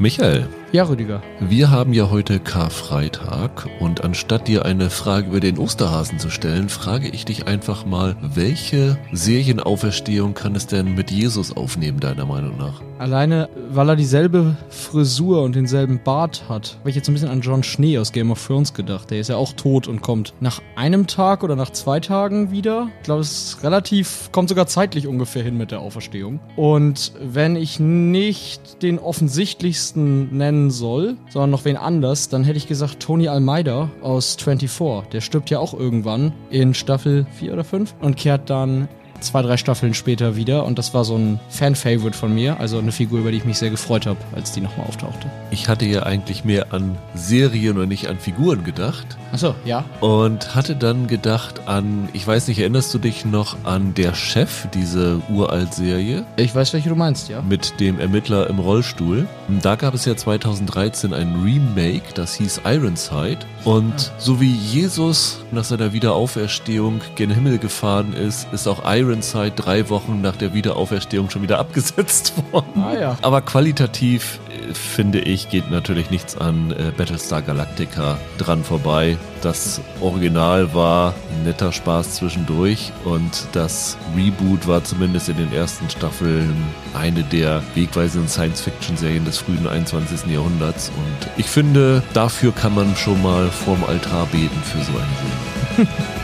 Michael, Ja, Rüdiger. wir haben ja heute Karfreitag und anstatt dir eine Frage über den Osterhasen zu stellen, frage ich dich einfach mal, welche Serienauferstehung kann es denn mit Jesus aufnehmen, deiner Meinung nach? Alleine, weil er dieselbe Frisur und denselben Bart hat, habe ich jetzt ein bisschen an John Schnee aus Game of Thrones gedacht. Der ist ja auch tot und kommt nach einem Tag oder nach zwei Tagen wieder. Ich glaube, es ist relativ, kommt sogar zeitlich ungefähr hin mit der Auferstehung. Und wenn ich nicht den offensichtlichsten nennen soll, sondern noch wen anders, dann hätte ich gesagt Tony Almeida aus 24. Der stirbt ja auch irgendwann in Staffel 4 oder 5 und kehrt dann zwei, drei Staffeln später wieder und das war so ein Fan-Favorite von mir, also eine Figur, über die ich mich sehr gefreut habe, als die nochmal auftauchte. Ich hatte ja eigentlich mehr an Serien und nicht an Figuren gedacht Achso, ja. und hatte dann gedacht an, ich weiß nicht, erinnerst du dich noch an Der Chef, diese Uralt-Serie? Ich weiß, welche du meinst, ja. mit dem Ermittler im Rollstuhl. Da gab es ja 2013 ein Remake, das hieß Ironside. Und so wie Jesus nach seiner Wiederauferstehung gen Himmel gefahren ist, ist auch Ironside drei Wochen nach der Wiederauferstehung schon wieder abgesetzt worden. Ah ja. Aber qualitativ, äh, finde ich, geht natürlich nichts an äh, Battlestar Galactica dran vorbei. Das Original war netter Spaß zwischendurch und das Reboot war zumindest in den ersten Staffeln eine der wegweisenden Science-Fiction-Serien des frühen 21. Jahrhunderts. Und ich finde, dafür kann man schon mal vorm Altar beten für so eine Serie.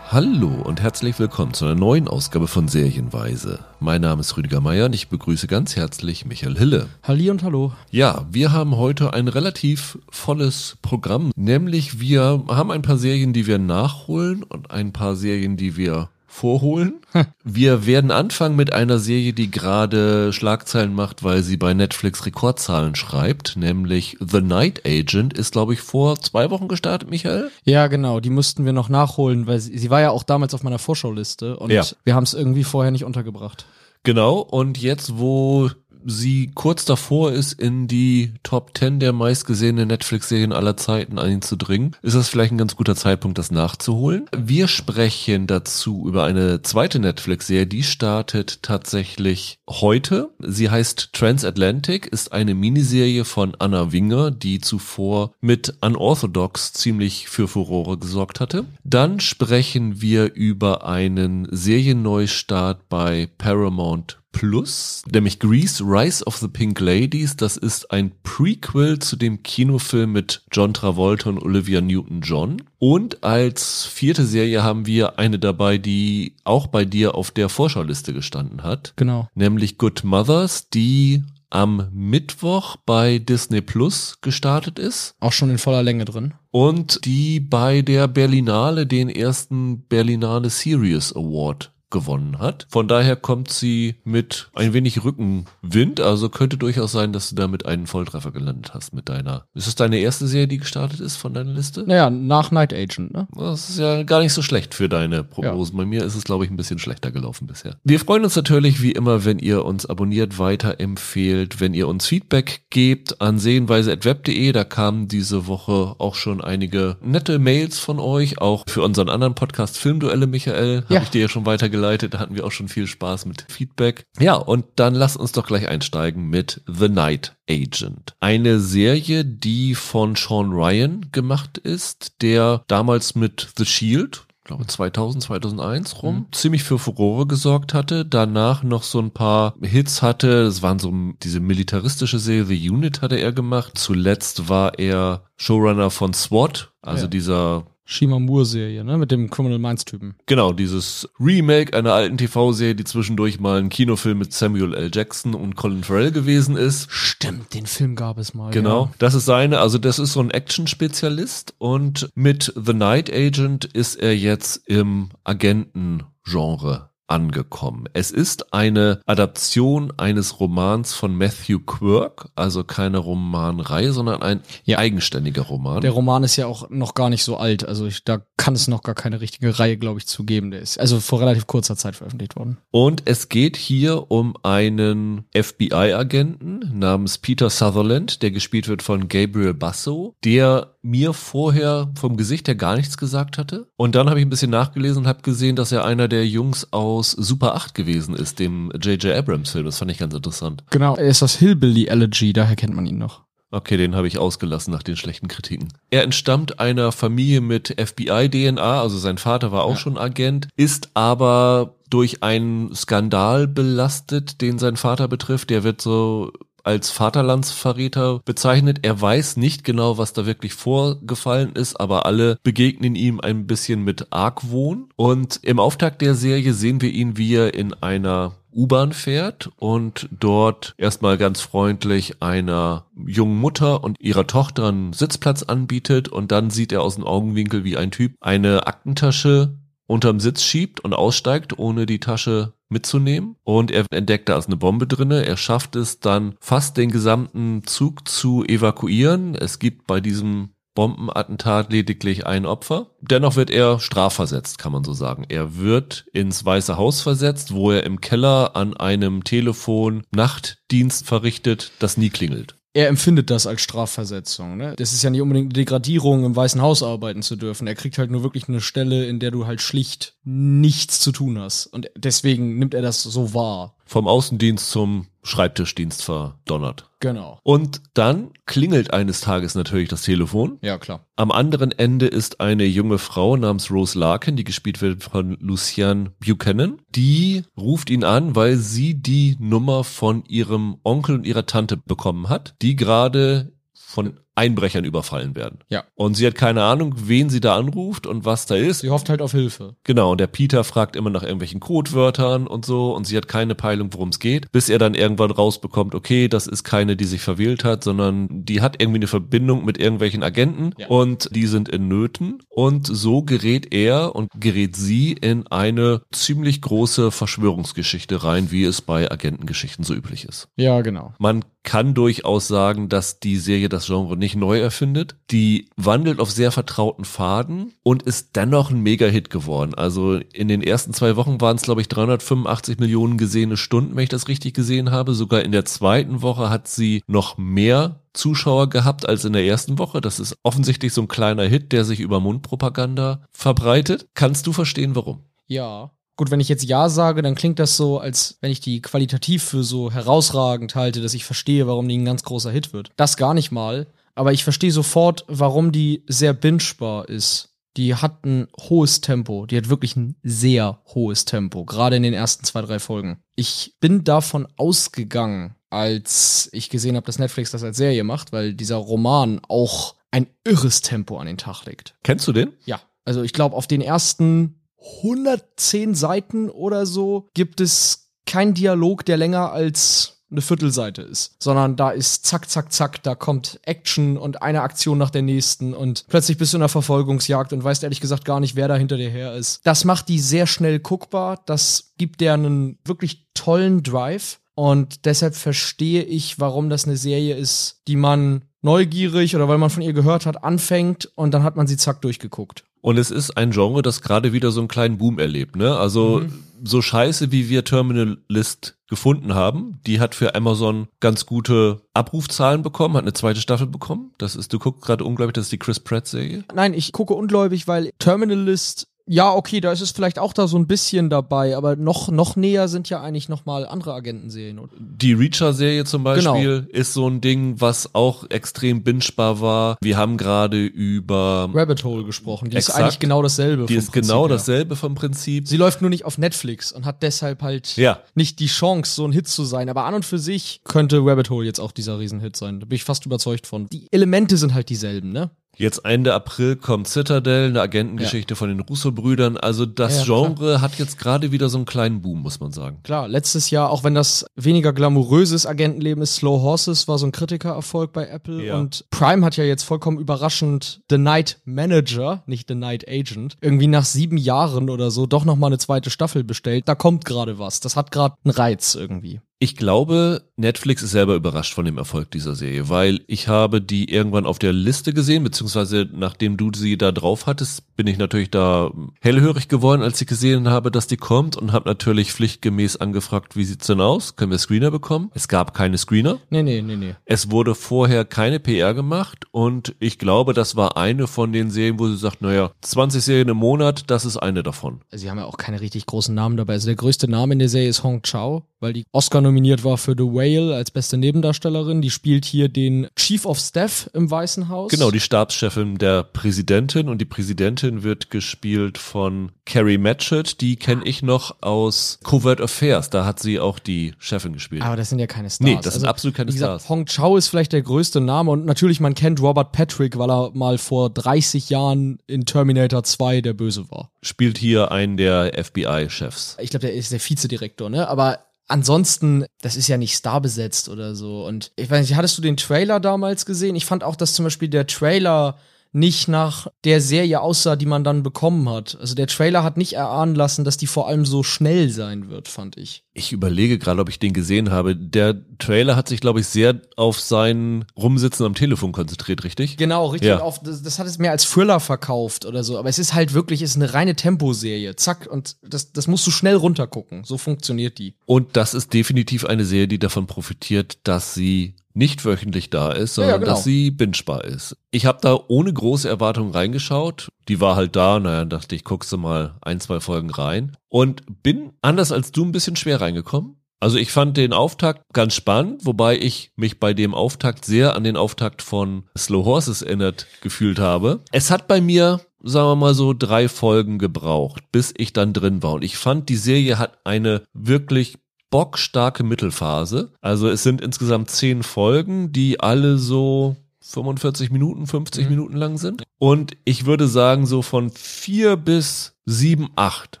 Hallo und herzlich willkommen zu einer neuen Ausgabe von Serienweise. Mein Name ist Rüdiger Meier und ich begrüße ganz herzlich Michael Hille. Halli und Hallo. Ja, wir haben heute ein relativ volles Programm, nämlich wir haben ein paar Serien, die wir nachholen und ein paar Serien, die wir vorholen. Wir werden anfangen mit einer Serie, die gerade Schlagzeilen macht, weil sie bei Netflix Rekordzahlen schreibt, nämlich The Night Agent ist, glaube ich, vor zwei Wochen gestartet, Michael. Ja, genau, die mussten wir noch nachholen, weil sie, sie war ja auch damals auf meiner Vorschauliste und Ja. wir haben es irgendwie vorher nicht untergebracht. Genau, und jetzt, wo sie kurz davor ist, in die Top 10 der meistgesehenen Netflix-Serien aller Zeiten einzudringen, ist das vielleicht ein ganz guter Zeitpunkt, das nachzuholen. Wir sprechen dazu über eine zweite Netflix-Serie, die startet tatsächlich heute. Sie heißt Transatlantic, ist eine Miniserie von Anna Winger, die zuvor mit Unorthodox ziemlich für Furore gesorgt hatte. Dann sprechen wir über einen Serienneustart bei Paramount Plus, nämlich Grease Rise of the Pink Ladies. Das ist ein Prequel zu dem Kinofilm mit John Travolta und Olivia Newton-John. Und als vierte Serie haben wir eine dabei, die auch bei dir auf der Vorschauliste gestanden hat, Genau. nämlich Good Mothers, die am Mittwoch bei Disney Plus gestartet ist Auch schon in voller Länge drin. und die bei der Berlinale den ersten Berlinale Series Award gewonnen hat. Von daher kommt sie mit ein wenig Rückenwind, also könnte durchaus sein, dass du damit einen Volltreffer gelandet hast mit deiner. Ist es deine erste Serie, die gestartet ist von deiner Liste? Naja, nach Night Agent, ne? Das ist ja gar nicht so schlecht für deine Prognosen. Bei mir ist es, glaube ich, ein bisschen schlechter gelaufen bisher. Wir freuen uns natürlich wie immer, wenn ihr uns abonniert, weiterempfehlt, wenn ihr uns Feedback gebt an sehenweise.web.de. Da kamen diese Woche auch schon einige nette Mails von euch, auch für unseren anderen Podcast Filmduelle, Michael. Habe Ja. ich dir ja schon weitergeleitet. Da hatten wir auch schon viel Spaß mit Feedback. Ja, und dann lasst uns doch gleich einsteigen mit The Night Agent. Eine Serie, die von Sean Ryan gemacht ist, der damals mit The Shield, ich glaube 2000, 2001 rum, ziemlich für Furore gesorgt hatte, danach noch so ein paar Hits hatte, das waren so diese militaristische Serie, The Unit hatte er gemacht, zuletzt war er Showrunner von SWAT, also Ja. dieser Shima Moore-Serie, ne? Mit dem Criminal Minds-Typen. Genau, dieses Remake einer alten TV-Serie, die zwischendurch mal ein Kinofilm mit Samuel L. Jackson und Colin Farrell gewesen ist. Stimmt, den Film gab es mal. Genau, Ja. das ist seine, also das ist so ein Action-Spezialist und mit The Night Agent ist er jetzt im Agenten-Genre angekommen. Es ist eine Adaption eines Romans von Matthew Quirk, also keine Romanreihe, sondern ein Ja. eigenständiger Roman. Der Roman ist ja auch noch gar nicht so alt, also ich, da kann es noch gar keine richtige Reihe, glaube ich, zu geben. Der ist also vor relativ kurzer Zeit veröffentlicht worden. Und es geht hier um einen FBI-Agenten namens Peter Sutherland, der gespielt wird von Gabriel Basso, der mir vorher vom Gesicht her gar nichts gesagt hatte. Und dann habe ich ein bisschen nachgelesen und habe gesehen, dass er einer der Jungs aus aus Super 8 gewesen ist, dem J.J. Abrams Film. Das fand ich ganz interessant. Genau, er ist das Hillbilly Elegy, daher kennt man ihn noch. Okay, den habe ich ausgelassen nach den schlechten Kritiken. Er entstammt einer Familie mit FBI-DNA, also sein Vater war auch Ja. schon Agent, ist aber durch einen Skandal belastet, den sein Vater betrifft. Der wird so als Vaterlandsverräter bezeichnet. Er weiß nicht genau, was da wirklich vorgefallen ist, aber alle begegnen ihm ein bisschen mit Argwohn. Und im Auftakt der Serie sehen wir ihn, wie er in einer U-Bahn fährt und dort erstmal ganz freundlich einer jungen Mutter und ihrer Tochter einen Sitzplatz anbietet und dann sieht er aus dem Augenwinkel, wie ein Typ eine Aktentasche unterm Sitz schiebt und aussteigt, ohne die Tasche mitzunehmen. Und er entdeckt, da ist eine Bombe drinne. Er schafft es dann fast den gesamten Zug zu evakuieren. Es gibt bei diesem Bombenattentat lediglich ein Opfer. Dennoch wird er strafversetzt, kann man so sagen. Er wird ins Weiße Haus versetzt, wo er im Keller an einem Telefon Nachtdienst verrichtet, das nie klingelt. Er empfindet das als Strafversetzung. Ne? Das ist ja nicht unbedingt eine Degradierung, im Weißen Haus arbeiten zu dürfen. Er kriegt halt nur wirklich eine Stelle, in der du halt schlicht nichts zu tun hast. Und deswegen nimmt er das so wahr. Vom Außendienst zum Schreibtischdienst verdonnert. Genau. Und dann klingelt eines Tages natürlich das Telefon. Ja, klar. Am anderen Ende ist eine junge Frau namens Rose Larkin, die gespielt wird von Lucian Buchanan. Die ruft ihn an, weil sie die Nummer von ihrem Onkel und ihrer Tante bekommen hat, die gerade von Einbrechern überfallen werden. Ja. Und sie hat keine Ahnung, wen sie da anruft und was da ist. Sie hofft halt auf Hilfe. Genau, und der Peter fragt immer nach irgendwelchen Codewörtern und so und sie hat keine Peilung, worum es geht, bis er dann irgendwann rausbekommt, okay, das ist keine, die sich verwählt hat, sondern die hat irgendwie eine Verbindung mit irgendwelchen Agenten Ja. und die sind in Nöten und so gerät er und gerät sie in eine ziemlich große Verschwörungsgeschichte rein, wie es bei Agentengeschichten so üblich ist. Ja, genau. Man kann durchaus sagen, dass die Serie das Genre nicht neu erfindet. Die wandelt auf sehr vertrauten Faden und ist dennoch ein Mega-Hit geworden. Also in den ersten zwei Wochen waren es, glaube ich, 385 Millionen gesehene Stunden, wenn ich das richtig gesehen habe. Sogar in der zweiten Woche hat sie noch mehr Zuschauer gehabt als in der ersten Woche. Das ist offensichtlich so ein kleiner Hit, der sich über Mundpropaganda verbreitet. Kannst du verstehen, warum? Ja. Gut, wenn ich jetzt Ja sage, dann klingt das so, als wenn ich die qualitativ für so herausragend halte, dass ich verstehe, warum die ein ganz großer Hit wird. Das gar nicht mal. Aber ich verstehe sofort, warum die sehr bingebar ist. Die hat ein hohes Tempo. Die hat wirklich ein sehr hohes Tempo. Gerade in den ersten zwei, drei Folgen. Ich bin davon ausgegangen, als ich gesehen habe, dass Netflix das als Serie macht, weil dieser Roman auch ein irres Tempo an den Tag legt. Kennst du den? Ja, also ich glaube, auf den ersten 110 Seiten oder so gibt es keinen Dialog, der länger als eine Viertelseite ist, sondern da ist zack, zack, zack, da kommt Action und eine Aktion nach der nächsten und plötzlich bist du in einer Verfolgungsjagd und weißt ehrlich gesagt gar nicht, wer da hinter dir her ist. Das macht die sehr schnell guckbar, das gibt der einen wirklich tollen Drive und deshalb verstehe ich, warum das eine Serie ist, die man neugierig oder weil man von ihr gehört hat, anfängt und dann hat man sie zack durchgeguckt. Und es ist ein Genre, das gerade wieder so einen kleinen Boom erlebt. Ne? Also so scheiße, wie wir Terminal List gefunden haben, die hat für Amazon ganz gute Abrufzahlen bekommen, hat eine zweite Staffel bekommen. Das ist, du guckst gerade unglaublich, das ist die Chris Pratt-Serie. Nein, ich gucke ungläubig, weil Terminal List, ja, okay, da ist es vielleicht auch da so ein bisschen dabei, aber noch, noch näher sind ja eigentlich noch mal andere Agentenserien. oder? Die Reacher-Serie zum Beispiel ist so ein Ding, was auch extrem bingebar war. Wir haben gerade über, Rabbit Hole gesprochen, die ist Exakt. eigentlich genau dasselbe. die vom ist Prinzip genau her. dasselbe vom Prinzip. Sie läuft nur nicht auf Netflix und hat deshalb halt Ja. nicht die Chance, so ein Hit zu sein. Aber an und für sich könnte Rabbit Hole jetzt auch dieser Riesenhit sein. Da bin ich fast überzeugt von. Die Elemente sind halt dieselben, ne? Jetzt Ende April kommt Citadel, eine Agentengeschichte von den Russo-Brüdern. Also das Ja, klar. Genre hat jetzt gerade wieder so einen kleinen Boom, muss man sagen. Klar, letztes Jahr, auch wenn das weniger glamouröses Agentenleben ist, Slow Horses war so ein Kritikererfolg bei Apple. Ja. Und Prime hat ja jetzt vollkommen überraschend The Night Manager, nicht The Night Agent, irgendwie nach sieben Jahren oder so doch nochmal eine zweite Staffel bestellt. Da kommt gerade was. Das hat gerade einen Reiz irgendwie. Ich glaube, Netflix ist selber überrascht von dem Erfolg dieser Serie, weil ich habe die irgendwann auf der Liste gesehen, beziehungsweise nachdem du sie da drauf hattest, bin ich natürlich da hellhörig geworden, als ich gesehen habe, dass die kommt und habe natürlich pflichtgemäß angefragt, wie sieht's denn aus? Können wir Screener bekommen? Es gab keine Screener. Nee, nee, nee, nee. Es wurde vorher keine PR gemacht und ich glaube, das war eine von den Serien, wo sie sagt, naja, 20 Serien im Monat, das ist eine davon. Sie haben ja auch keine richtig großen Namen dabei. Also der größte Name in der Serie ist Hong Chao, weil die Oscar nominiert war für The Whale als beste Nebendarstellerin. Die spielt hier den Chief of Staff im Weißen Haus. Genau, die Stabschefin der Präsidentin und die Präsidentin wird gespielt von Carrie Matchett. Die kenne ich noch aus Covert Affairs. Da hat sie auch die Chefin gespielt. Aber das sind ja keine Stars. nee, das sind absolut keine wie gesagt, Stars. Hong Chao ist vielleicht der größte Name und natürlich, man kennt Robert Patrick, weil er mal vor 30 Jahren in Terminator 2 der Böse war. Spielt hier einen der FBI-Chefs. Ich glaube, der ist der Vizedirektor, ne? Aber ansonsten, das ist ja nicht starbesetzt oder so. Und ich weiß nicht, hattest du den Trailer damals gesehen? Ich fand auch, dass zum Beispiel der Trailer nicht nach der Serie aussah, die man dann bekommen hat. Also der Trailer hat nicht erahnen lassen, dass die vor allem so schnell sein wird, fand ich. Ich überlege gerade, ob ich den gesehen habe. Der Trailer hat sich, glaube ich, sehr auf sein Rumsitzen am Telefon konzentriert, richtig? Genau, richtig. Ja. Auf, das, das hat es mir als Thriller verkauft oder so. Aber es ist halt wirklich, es ist eine reine Temposerie. Zack, und das, das musst du schnell runtergucken. So funktioniert die. Und das ist definitiv eine Serie, die davon profitiert, dass sie nicht wöchentlich da ist, sondern ja, genau. dass sie bingebar ist. Ich habe da ohne große Erwartungen reingeschaut. Die war halt da, naja, dachte ich, guckst du mal ein, zwei Folgen rein. Und bin, anders als du, ein bisschen schwer reingekommen. Also ich fand den Auftakt ganz spannend, wobei ich mich bei dem Auftakt sehr an den Auftakt von Slow Horses erinnert gefühlt habe. Es hat bei mir, sagen wir mal so, drei Folgen gebraucht, bis ich dann drin war. Und ich fand, die Serie hat eine wirklich bockstarke Mittelphase. Also es sind insgesamt zehn Folgen, die alle so 45 Minuten, 50 Mhm. Minuten lang sind. Und ich würde sagen, so von vier bis sieben, acht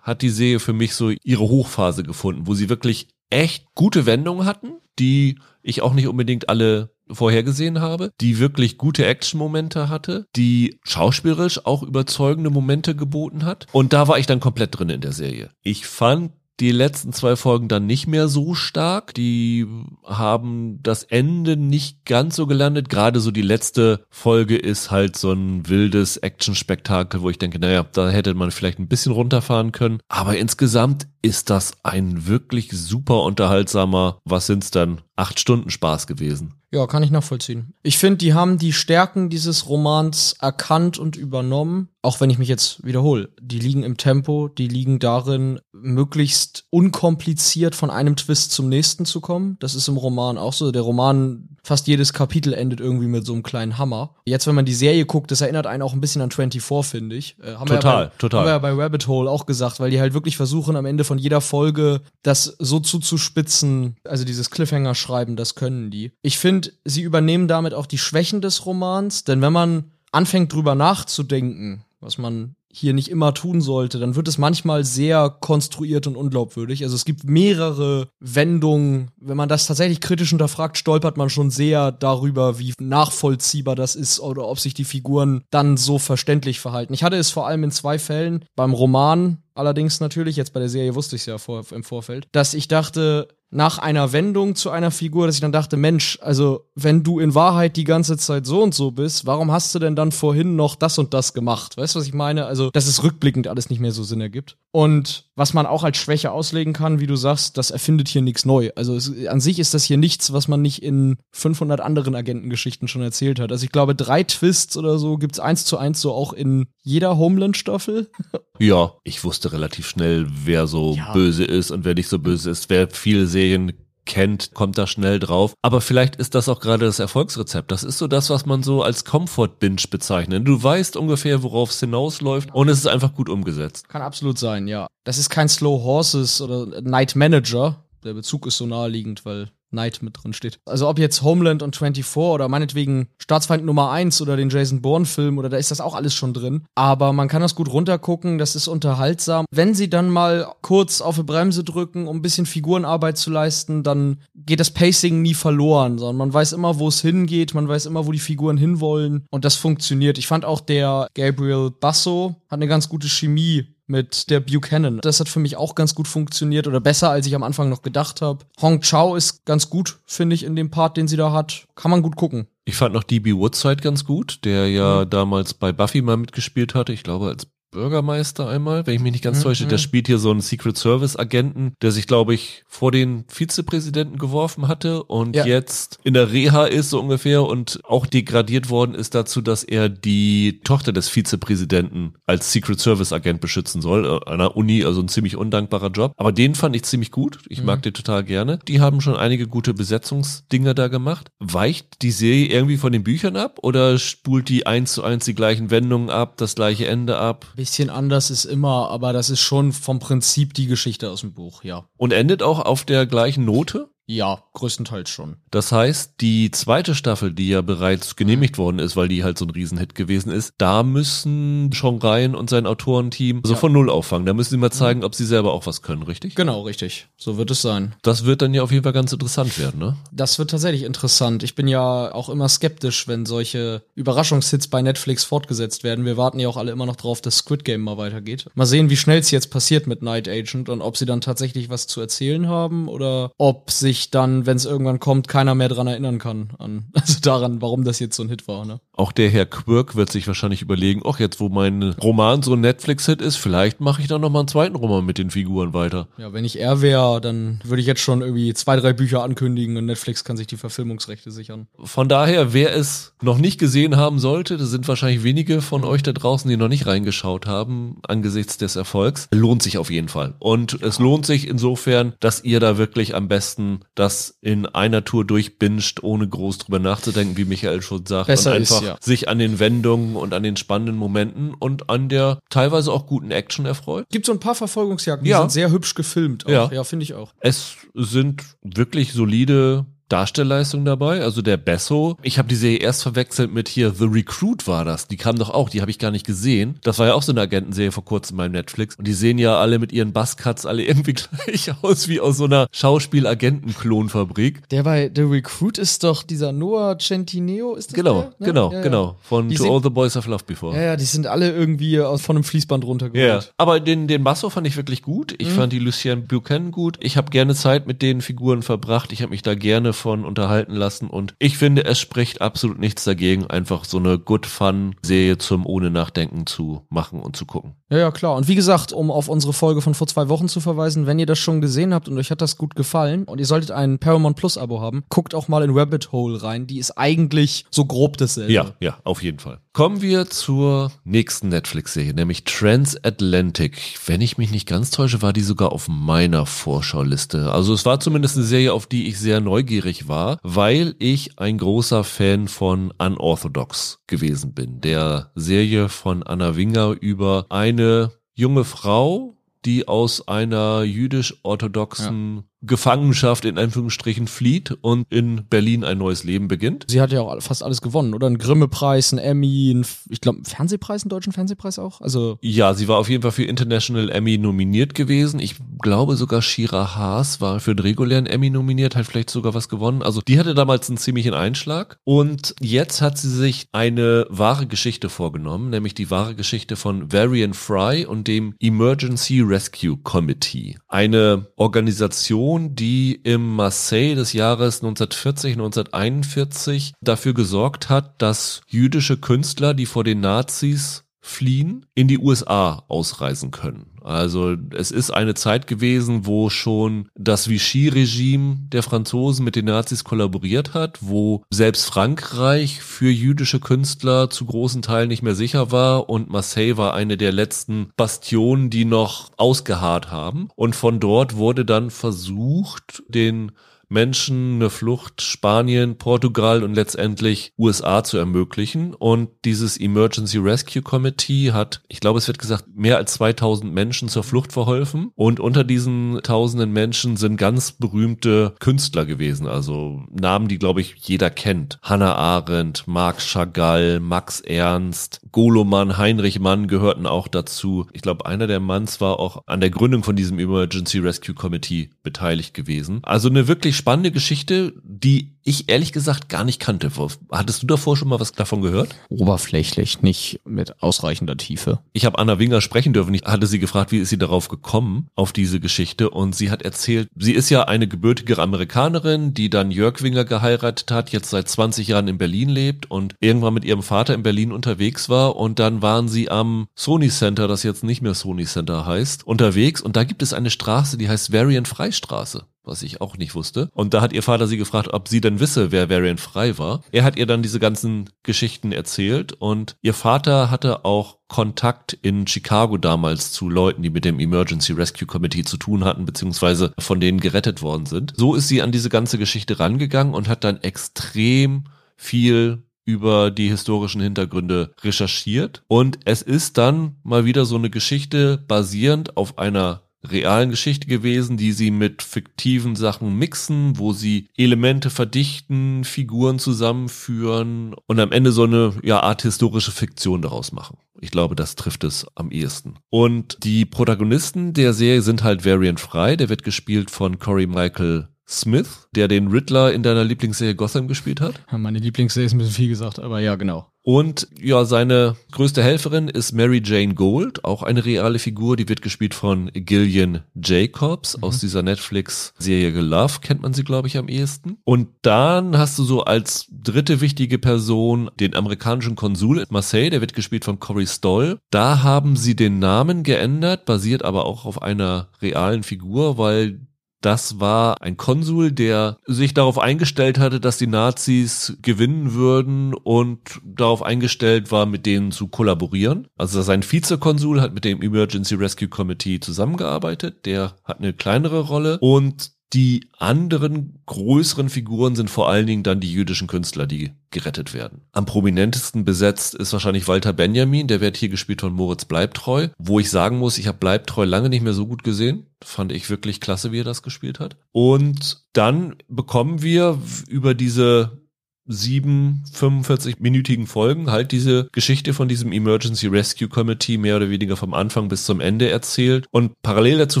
hat die Serie für mich so ihre Hochphase gefunden, wo sie wirklich echt gute Wendungen hatten, die ich auch nicht unbedingt alle vorhergesehen habe, die wirklich gute Action-Momente hatte, die schauspielerisch auch überzeugende Momente geboten hat. Und da war ich dann komplett drin in der Serie. Ich fand die letzten zwei Folgen dann nicht mehr so stark. Die haben das Ende nicht ganz so gelandet. Gerade so die letzte Folge ist halt so ein wildes Action-Spektakel, wo ich denke, naja, da hätte man vielleicht ein bisschen runterfahren können. Aber insgesamt ist das ein wirklich super unterhaltsamer, was sind's dann, acht Stunden Spaß gewesen. Ja, kann ich nachvollziehen. Ich finde, die haben die Stärken dieses Romans erkannt und übernommen. Auch wenn ich mich jetzt wiederhole. Die liegen im Tempo, die liegen darin, möglichst unkompliziert von einem Twist zum nächsten zu kommen. Das ist im Roman auch so. Der Roman, fast jedes Kapitel endet irgendwie mit so einem kleinen Hammer. Jetzt, wenn man die Serie guckt, das erinnert einen auch ein bisschen an 24, finde ich. Äh, haben Total, wir ja bei, total. Haben wir ja bei Rabbit Hole auch gesagt, weil die halt wirklich versuchen, am Ende von jeder Folge das so zuzuspitzen, also dieses Cliffhanger schreiben, das können die. Ich finde, sie übernehmen damit auch die Schwächen des Romans, denn wenn man anfängt drüber nachzudenken, was man hier nicht immer tun sollte, dann wird es manchmal sehr konstruiert und unglaubwürdig. Also es gibt mehrere Wendungen. Wenn man das tatsächlich kritisch hinterfragt, stolpert man schon sehr darüber, wie nachvollziehbar das ist oder ob sich die Figuren dann so verständlich verhalten. Ich hatte es vor allem in zwei Fällen. Beim Roman allerdings natürlich, jetzt bei der Serie wusste ich es ja vor, im Vorfeld, dass ich dachte, nach einer Wendung zu einer Figur, dass ich dann dachte, Mensch, also wenn du in Wahrheit die ganze Zeit so und so bist, warum hast du denn dann vorhin noch das und das gemacht? Weißt du, was ich meine? Also, dass es rückblickend alles nicht mehr so Sinn ergibt. Und was man auch als Schwäche auslegen kann, wie du sagst, das erfindet hier nichts neu. Also es, an sich ist das hier nichts, was man nicht in 500 anderen Agentengeschichten schon erzählt hat. Also ich glaube, drei Twists oder so gibt's eins zu eins so auch in jeder Homeland-Staffel. Ja, ich wusste relativ schnell, wer so Ja. böse ist und wer nicht so böse ist. Wer viele Serien kennt, kommt da schnell drauf. Aber vielleicht ist das auch gerade das Erfolgsrezept. Das ist so das, was man so als Comfort-Binge bezeichnet. Du weißt ungefähr, worauf es hinausläuft und es ist einfach gut umgesetzt. Kann absolut sein, ja. Das ist kein Slow Horses oder Night Manager. Der Bezug ist so naheliegend, weil Night mit drin steht. Also ob jetzt Homeland und 24 oder meinetwegen Staatsfeind Nummer 1 oder den Jason Bourne-Film oder da ist das auch alles schon drin. Aber man kann das gut runtergucken, das ist unterhaltsam. Wenn sie dann mal kurz auf die Bremse drücken, um ein bisschen Figurenarbeit zu leisten, dann geht das Pacing nie verloren, sondern man weiß immer, wo es hingeht, man weiß immer, wo die Figuren hinwollen und das funktioniert. Ich fand auch der Gabriel Basso hat eine ganz gute Chemie mit der Buchanan. Das hat für mich auch ganz gut funktioniert oder besser, als ich am Anfang noch gedacht habe. Hong Chao ist ganz gut, finde ich, in dem Part, den sie da hat. Kann man gut gucken. Ich fand noch DB Woodside ganz gut, der ja mhm. damals bei Buffy mal mitgespielt hatte. Ich glaube, als Bürgermeister einmal, wenn ich mich nicht ganz mhm. täusche. Der mhm. spielt hier so einen Secret Service Agenten, der sich, glaube ich, vor den Vizepräsidenten geworfen hatte und ja. jetzt in der Reha ist so ungefähr und auch degradiert worden ist dazu, dass er die Tochter des Vizepräsidenten als Secret Service Agent beschützen soll, äh, an der Uni, also ein ziemlich undankbarer Job. Aber den fand ich ziemlich gut. Ich mhm. mag den total gerne. Die haben schon einige gute Besetzungsdinger da gemacht. Weicht die Serie irgendwie von den Büchern ab oder spult die eins zu eins die gleichen Wendungen ab, das gleiche Ende ab? Bisschen anders ist immer, aber das ist schon vom Prinzip die Geschichte aus dem Buch, ja. Und endet auch auf der gleichen Note? Ja, größtenteils schon. Das heißt, die zweite Staffel, die ja bereits genehmigt worden ist, weil die halt so ein Riesenhit gewesen ist, da müssen Sean Ryan und sein Autorenteam so ja. von Null auffangen. Da müssen sie mal zeigen, ob sie selber auch was können, richtig? Genau, richtig. So wird es sein. Das wird dann ja auf jeden Fall ganz interessant werden, ne? Das wird tatsächlich interessant. Ich bin ja auch immer skeptisch, wenn solche Überraschungshits bei Netflix fortgesetzt werden. Wir warten ja auch alle immer noch drauf, dass Squid Game mal weitergeht. Mal sehen, wie schnell es jetzt passiert mit Night Agent und ob sie dann tatsächlich was zu erzählen haben oder ob sich sich dann, wenn es irgendwann kommt, keiner mehr dran erinnern kann. An, also daran, warum das jetzt so ein Hit war. Ne? Auch der Herr Quirk wird sich wahrscheinlich überlegen, ach jetzt, wo mein Roman so ein Netflix-Hit ist, vielleicht mache ich dann noch mal einen zweiten Roman mit den Figuren weiter. Ja, wenn ich er wäre, dann würde ich jetzt schon irgendwie zwei, drei Bücher ankündigen und Netflix kann sich die Verfilmungsrechte sichern. Von daher, wer es noch nicht gesehen haben sollte, das sind wahrscheinlich wenige von euch da draußen, die noch nicht reingeschaut haben, angesichts des Erfolgs, lohnt sich auf jeden Fall. Und es lohnt sich insofern, dass ihr da wirklich am besten das in einer Tour durchbinscht, ohne groß drüber nachzudenken, wie Michael schon sagt. Besser und einfach ist, ja. sich an den Wendungen und an den spannenden Momenten und an der teilweise auch guten Action erfreut. Gibt so ein paar Verfolgungsjagden, die ja. sind sehr hübsch gefilmt. Auch. Ja, ja finde ich auch. Es sind wirklich solide Darstellleistung dabei, also der Besso. Ich habe die Serie erst verwechselt mit hier The Recruit war das. Die kam doch auch, die habe ich gar nicht gesehen. Das war ja auch so eine Agentenserie vor kurzem bei Netflix. Und die sehen ja alle mit ihren Buzzcuts alle irgendwie gleich aus wie aus so einer Schauspiel-Agenten-Klonfabrik. Der bei The Recruit ist doch dieser Noah Centineo, ist das Genau, der? Ne? genau, ja, ja. genau. Von die To All the Boys I've Loved Before. Ja, ja, die sind alle irgendwie aus, von einem Fließband runtergeholt. Ja, aber den, den Basso fand ich wirklich gut. Ich mhm. fand die Lucienne Buchanan gut. Ich habe gerne Zeit mit den Figuren verbracht. Ich habe mich da gerne von unterhalten lassen und ich finde, es spricht absolut nichts dagegen, einfach so eine Good Fun Serie zum ohne Nachdenken zu machen und zu gucken. Ja, ja, klar. Und wie gesagt, um auf unsere Folge von vor zwei Wochen zu verweisen, wenn ihr das schon gesehen habt und euch hat das gut gefallen und ihr solltet ein Paramount Plus Abo haben, guckt auch mal in Rabbit Hole rein. Die ist eigentlich so grob dasselbe. Ja, ja, auf jeden Fall. Kommen wir zur nächsten Netflix-Serie, nämlich Transatlantic. Wenn ich mich nicht ganz täusche, war die sogar auf meiner Vorschauliste. Also es war zumindest eine Serie, auf die ich sehr neugierig war, weil ich ein großer Fan von Unorthodox gewesen bin. Der Serie von Anna Winger über eine junge Frau, die aus einer jüdisch-orthodoxen ja. Gefangenschaft in Anführungsstrichen flieht und in Berlin ein neues Leben beginnt. Sie hat ja auch fast alles gewonnen, oder? Ein Grimme-Preis, ein Emmy, ein, ich glaube, einen Fernsehpreis, einen deutschen Fernsehpreis auch. Also ja, sie war auf jeden Fall für International Emmy nominiert gewesen. Ich glaube sogar Shira Haas war für den regulären Emmy nominiert, hat vielleicht sogar was gewonnen. Also die hatte damals einen ziemlichen Einschlag und jetzt hat sie sich eine wahre Geschichte vorgenommen, nämlich die wahre Geschichte von Varian Fry und dem Emergency Rescue Committee. Eine Organisation Organisation, die im Marseille des Jahres 1940, 1941 dafür gesorgt hat, dass jüdische Künstler, die vor den Nazis fliehen, in die USA ausreisen können. Also es ist eine Zeit gewesen, wo schon das Vichy-Regime der Franzosen mit den Nazis kollaboriert hat, wo selbst Frankreich für jüdische Künstler zu großen Teilen nicht mehr sicher war und Marseille war eine der letzten Bastionen, die noch ausgeharrt haben. Und von dort wurde dann versucht, den Menschen eine Flucht Spanien, Portugal und letztendlich USA zu ermöglichen. Und dieses Emergency Rescue Committee hat, ich glaube, es wird gesagt, mehr als 2000 Menschen zur Flucht verholfen. Und unter diesen tausenden Menschen sind ganz berühmte Künstler gewesen. Also Namen, die, glaube ich, jeder kennt. Hannah Arendt, Marc Chagall, Max Ernst, Goloman, Heinrich Mann gehörten auch dazu. Ich glaube, einer der Manns war auch an der Gründung von diesem Emergency Rescue Committee beteiligt gewesen. Also eine wirklich wirklich spannende Geschichte, die ich ehrlich gesagt gar nicht kannte. Hattest du davor schon mal was davon gehört? Oberflächlich, nicht mit ausreichender Tiefe. Ich habe Anna Winger sprechen dürfen. Ich hatte sie gefragt, wie ist sie darauf gekommen, auf diese Geschichte. Und sie hat erzählt, sie ist ja eine gebürtige Amerikanerin, die dann Jörg Winger geheiratet hat, jetzt seit 20 Jahren in Berlin lebt und irgendwann mit ihrem Vater in Berlin unterwegs war. Und dann waren sie am Sony Center, das jetzt nicht mehr Sony Center heißt, unterwegs. Und da gibt es eine Straße, die heißt Variant Freistraße was ich auch nicht wusste. Und da hat ihr Vater sie gefragt, ob sie denn wisse, wer Varian Frei war. Er hat ihr dann diese ganzen Geschichten erzählt und ihr Vater hatte auch Kontakt in Chicago damals zu Leuten, die mit dem Emergency Rescue Committee zu tun hatten, beziehungsweise von denen gerettet worden sind. So ist sie an diese ganze Geschichte rangegangen und hat dann extrem viel über die historischen Hintergründe recherchiert. Und es ist dann mal wieder so eine Geschichte basierend auf einer realen Geschichte gewesen, die sie mit fiktiven Sachen mixen, wo sie Elemente verdichten, Figuren zusammenführen und am Ende so eine ja, Art historische Fiktion daraus machen. Ich glaube, das trifft es am ehesten. Und die Protagonisten der Serie sind halt Variant Frei, der wird gespielt von Corey Michael Smith, der den Riddler in deiner Lieblingsserie Gotham gespielt hat. Meine Lieblingsserie ist ein bisschen viel gesagt, aber ja, genau. Und ja, seine größte Helferin ist Mary Jane Gold, auch eine reale Figur, die wird gespielt von Gillian Jacobs mhm. aus dieser Netflix-Serie Love, kennt man sie, glaube ich, am ehesten. Und dann hast du so als dritte wichtige Person den amerikanischen Konsul in Marseille, der wird gespielt von Corey Stoll. Da haben sie den Namen geändert, basiert aber auch auf einer realen Figur, weil das war ein Konsul, der sich darauf eingestellt hatte, dass die Nazis gewinnen würden und darauf eingestellt war, mit denen zu kollaborieren. Also sein Vizekonsul hat mit dem Emergency Rescue Committee zusammengearbeitet. Der hat eine kleinere Rolle und die anderen größeren Figuren sind vor allen Dingen dann die jüdischen Künstler, die gerettet werden. Am prominentesten besetzt ist wahrscheinlich Walter Benjamin, der wird hier gespielt von Moritz Bleibtreu, wo ich sagen muss, ich habe Bleibtreu lange nicht mehr so gut gesehen. Fand ich wirklich klasse, wie er das gespielt hat. Und dann bekommen wir über diese sieben 45-minütigen Folgen halt diese Geschichte von diesem Emergency Rescue Committee mehr oder weniger vom Anfang bis zum Ende erzählt. Und parallel dazu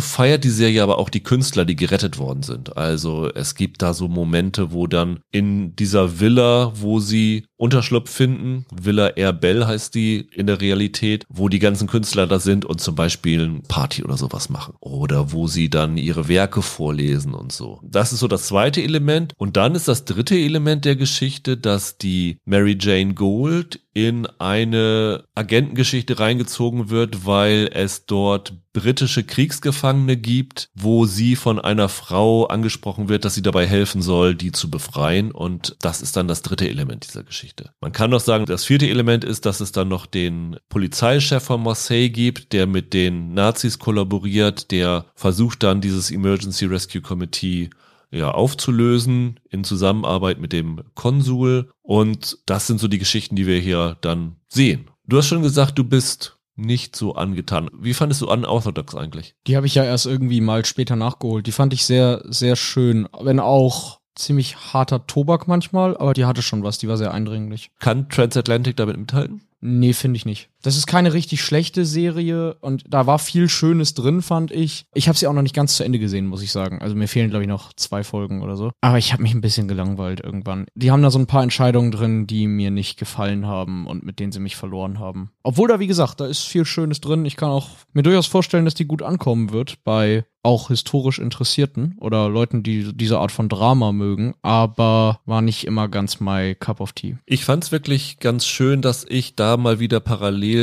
feiert die Serie aber auch die Künstler, die gerettet worden sind. Also es gibt da so Momente, wo dann in dieser Villa, wo sie Unterschlupf finden, Villa Air Bell heißt die in der Realität, wo die ganzen Künstler da sind und zum Beispiel ein Party oder sowas machen. Oder wo sie dann ihre Werke vorlesen und so. Das ist so das zweite Element. Und dann ist das dritte Element der Geschichte, Geschichte, dass die Mary Jane Gold in eine Agentengeschichte reingezogen wird, weil es dort britische Kriegsgefangene gibt, wo sie von einer Frau angesprochen wird, dass sie dabei helfen soll, die zu befreien. Und das ist dann das dritte Element dieser Geschichte. Man kann noch sagen, das vierte Element ist, dass es dann noch den Polizeichef von Marseille gibt, der mit den Nazis kollaboriert, der versucht dann dieses Emergency Rescue Committee ja, aufzulösen in Zusammenarbeit mit dem Konsul. Und das sind so die Geschichten, die wir hier dann sehen. Du hast schon gesagt, du bist nicht so angetan. Wie fandest du Unorthodox eigentlich? Die habe ich ja erst irgendwie mal später nachgeholt. Die fand ich sehr, sehr schön. Wenn auch ziemlich harter Tobak manchmal, aber die hatte schon was, die war sehr eindringlich. Kann Transatlantic damit mithalten? Nee, finde ich nicht. Das ist keine richtig schlechte Serie und da war viel Schönes drin, fand ich. Ich habe sie auch noch nicht ganz zu Ende gesehen, muss ich sagen. Also mir fehlen, glaube ich, noch zwei Folgen oder so. Aber ich habe mich ein bisschen gelangweilt irgendwann. Die haben da so ein paar Entscheidungen drin, die mir nicht gefallen haben und mit denen sie mich verloren haben. Obwohl da, wie gesagt, da ist viel Schönes drin. Ich kann auch mir durchaus vorstellen, dass die gut ankommen wird bei auch historisch Interessierten oder Leuten, die diese Art von Drama mögen, aber war nicht immer ganz my cup of tea. Ich fand es wirklich ganz schön, dass ich da mal wieder parallel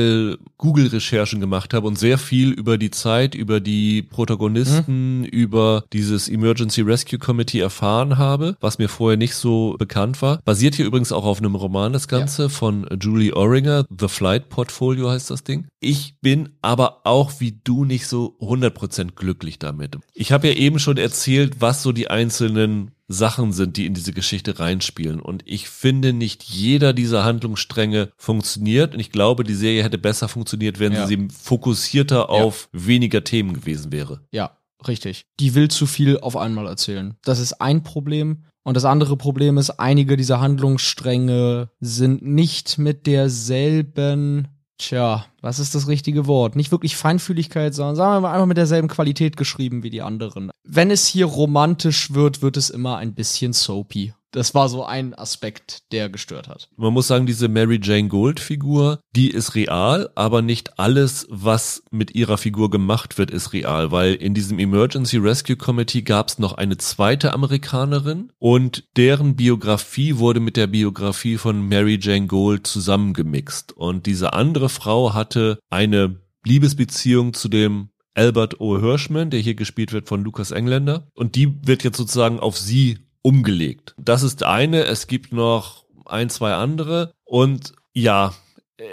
Google-Recherchen gemacht habe und sehr viel über die Zeit, über die Protagonisten, mhm. über dieses Emergency Rescue Committee erfahren habe, was mir vorher nicht so bekannt war. Basiert hier übrigens auch auf einem Roman das Ganze ja. von Julie Oringer, The Flight Portfolio heißt das Ding. Ich bin aber auch wie du nicht so 100% glücklich damit. Ich habe ja eben schon erzählt, was so die einzelnen Sachen sind, die in diese Geschichte reinspielen. Und ich finde, nicht jeder dieser Handlungsstränge funktioniert. Und ich glaube, die Serie hätte besser funktioniert, wenn ja. sie fokussierter auf ja. weniger Themen gewesen wäre. Ja, richtig. Die will zu viel auf einmal erzählen. Das ist ein Problem. Und das andere Problem ist, einige dieser Handlungsstränge sind nicht mit derselben, tja, was ist das richtige Wort? Nicht wirklich Feinfühligkeit, sondern sagen wir mal einfach mit derselben Qualität geschrieben wie die anderen. Wenn es hier romantisch wird, wird es immer ein bisschen soapy. Das war so ein Aspekt, der gestört hat. Man muss sagen, diese Mary Jane Gold Figur, die ist real, aber nicht alles, was mit ihrer Figur gemacht wird, ist real, weil in diesem Emergency Rescue Committee gab es noch eine zweite Amerikanerin und deren Biografie wurde mit der Biografie von Mary Jane Gold zusammengemixt. Und diese andere Frau hatte eine Liebesbeziehung zu dem Albert O. Hirschman, der hier gespielt wird von Lukas Engländer. Und die wird jetzt sozusagen auf sie umgelegt. Das ist eine. Es gibt noch ein, zwei andere. Und ja,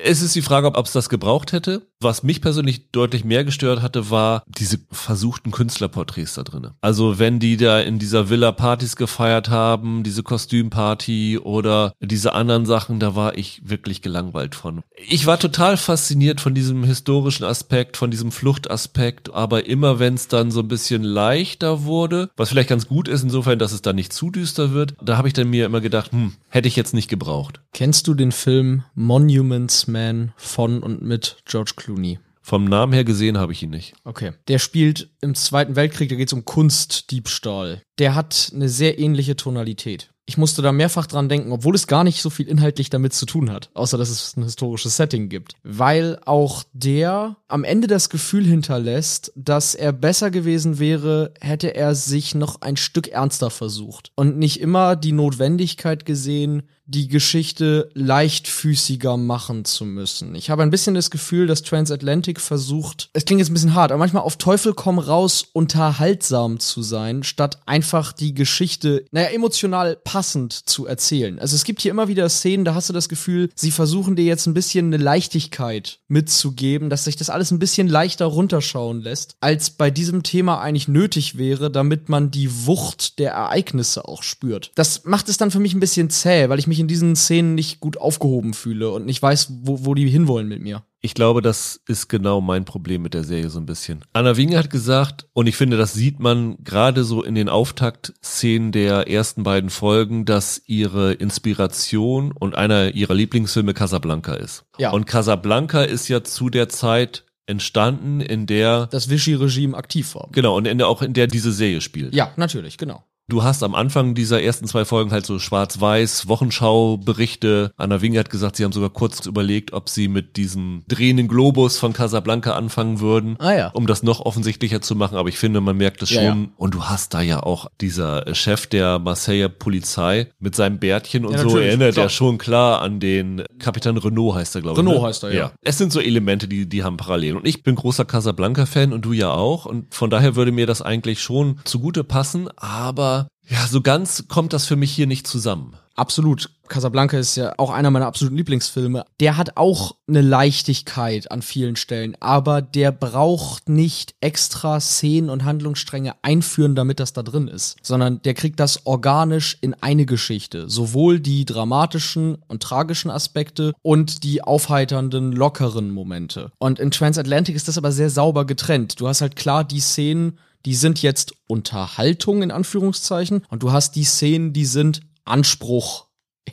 es ist die Frage, ob es das gebraucht hätte. Was mich persönlich deutlich mehr gestört hatte, war diese versuchten Künstlerporträts da drinnen. Also wenn die da in dieser Villa Partys gefeiert haben, diese Kostümparty oder diese anderen Sachen, da war ich wirklich gelangweilt von. Ich war total fasziniert von diesem historischen Aspekt, von diesem Fluchtaspekt, aber immer wenn es dann so ein bisschen leichter wurde, was vielleicht ganz gut ist insofern, dass es dann nicht zu düster wird, da habe ich dann mir immer gedacht, hm, hätte ich jetzt nicht gebraucht. Kennst du den Film Monuments Man von und mit George Clooney? Vom Namen her gesehen habe ich ihn nicht. Okay. Der spielt im Zweiten Weltkrieg, da geht es um Kunstdiebstahl. Der hat eine sehr ähnliche Tonalität. Ich musste da mehrfach dran denken, obwohl es gar nicht so viel inhaltlich damit zu tun hat, außer dass es ein historisches Setting gibt. Weil auch der am Ende das Gefühl hinterlässt, dass er besser gewesen wäre, hätte er sich noch ein Stück ernster versucht und nicht immer die Notwendigkeit gesehen, die Geschichte leichtfüßiger machen zu müssen. Ich habe ein bisschen das Gefühl, dass Transatlantic versucht, es klingt jetzt ein bisschen hart, aber manchmal auf Teufel komm raus unterhaltsam zu sein, statt einfach die Geschichte, naja, emotional passend zu erzählen. Also es gibt hier immer wieder Szenen, da hast du das Gefühl, sie versuchen dir jetzt ein bisschen eine Leichtigkeit mitzugeben, dass sich das alles ein bisschen leichter runterschauen lässt, als bei diesem Thema eigentlich nötig wäre, damit man die Wucht der Ereignisse auch spürt. Das macht es dann für mich ein bisschen zäh, weil ich mich in diesen Szenen nicht gut aufgehoben fühle und nicht weiß, wo, wo die hinwollen mit mir. Ich glaube, das ist genau mein Problem mit der Serie so ein bisschen. Anna Winge hat gesagt, und ich finde, das sieht man gerade so in den Auftaktszenen der ersten beiden Folgen, dass ihre Inspiration und einer ihrer Lieblingsfilme Casablanca ist. Ja. Und Casablanca ist ja zu der Zeit entstanden, in der das Vichy-Regime aktiv war. Genau, und in der, auch in der diese Serie spielt. Ja, natürlich, genau. Du hast am Anfang dieser ersten zwei Folgen halt so schwarz-weiß Wochenschau-Berichte. Anna Winge hat gesagt, sie haben sogar kurz überlegt, ob sie mit diesem drehenden Globus von Casablanca anfangen würden, Ah ja. um das noch offensichtlicher zu machen. Aber ich finde, man merkt es schon. Ja, ja. Und du hast da ja auch dieser Chef der Marseiller Polizei mit seinem Bärtchen und so erinnert klar. er schon klar an den Kapitän Renault heißt er, glaube ich. Renault ne? heißt er, ja. Es sind so Elemente, die, die haben Parallelen. Und ich bin großer Casablanca-Fan und du ja auch. Und von daher würde mir das eigentlich schon zugute passen. Aber ja, so ganz kommt das für mich hier nicht zusammen. Absolut. Casablanca ist ja auch einer meiner absoluten Lieblingsfilme. Der hat auch eine Leichtigkeit an vielen Stellen, aber der braucht nicht extra Szenen und Handlungsstränge einführen, damit das da drin ist, sondern der kriegt das organisch in eine Geschichte. Sowohl die dramatischen und tragischen Aspekte und die aufheiternden, lockeren Momente. Und in Transatlantic ist das aber sehr sauber getrennt. Du hast halt klar die Szenen, die sind jetzt Unterhaltung in Anführungszeichen und du hast die Szenen, die sind Anspruch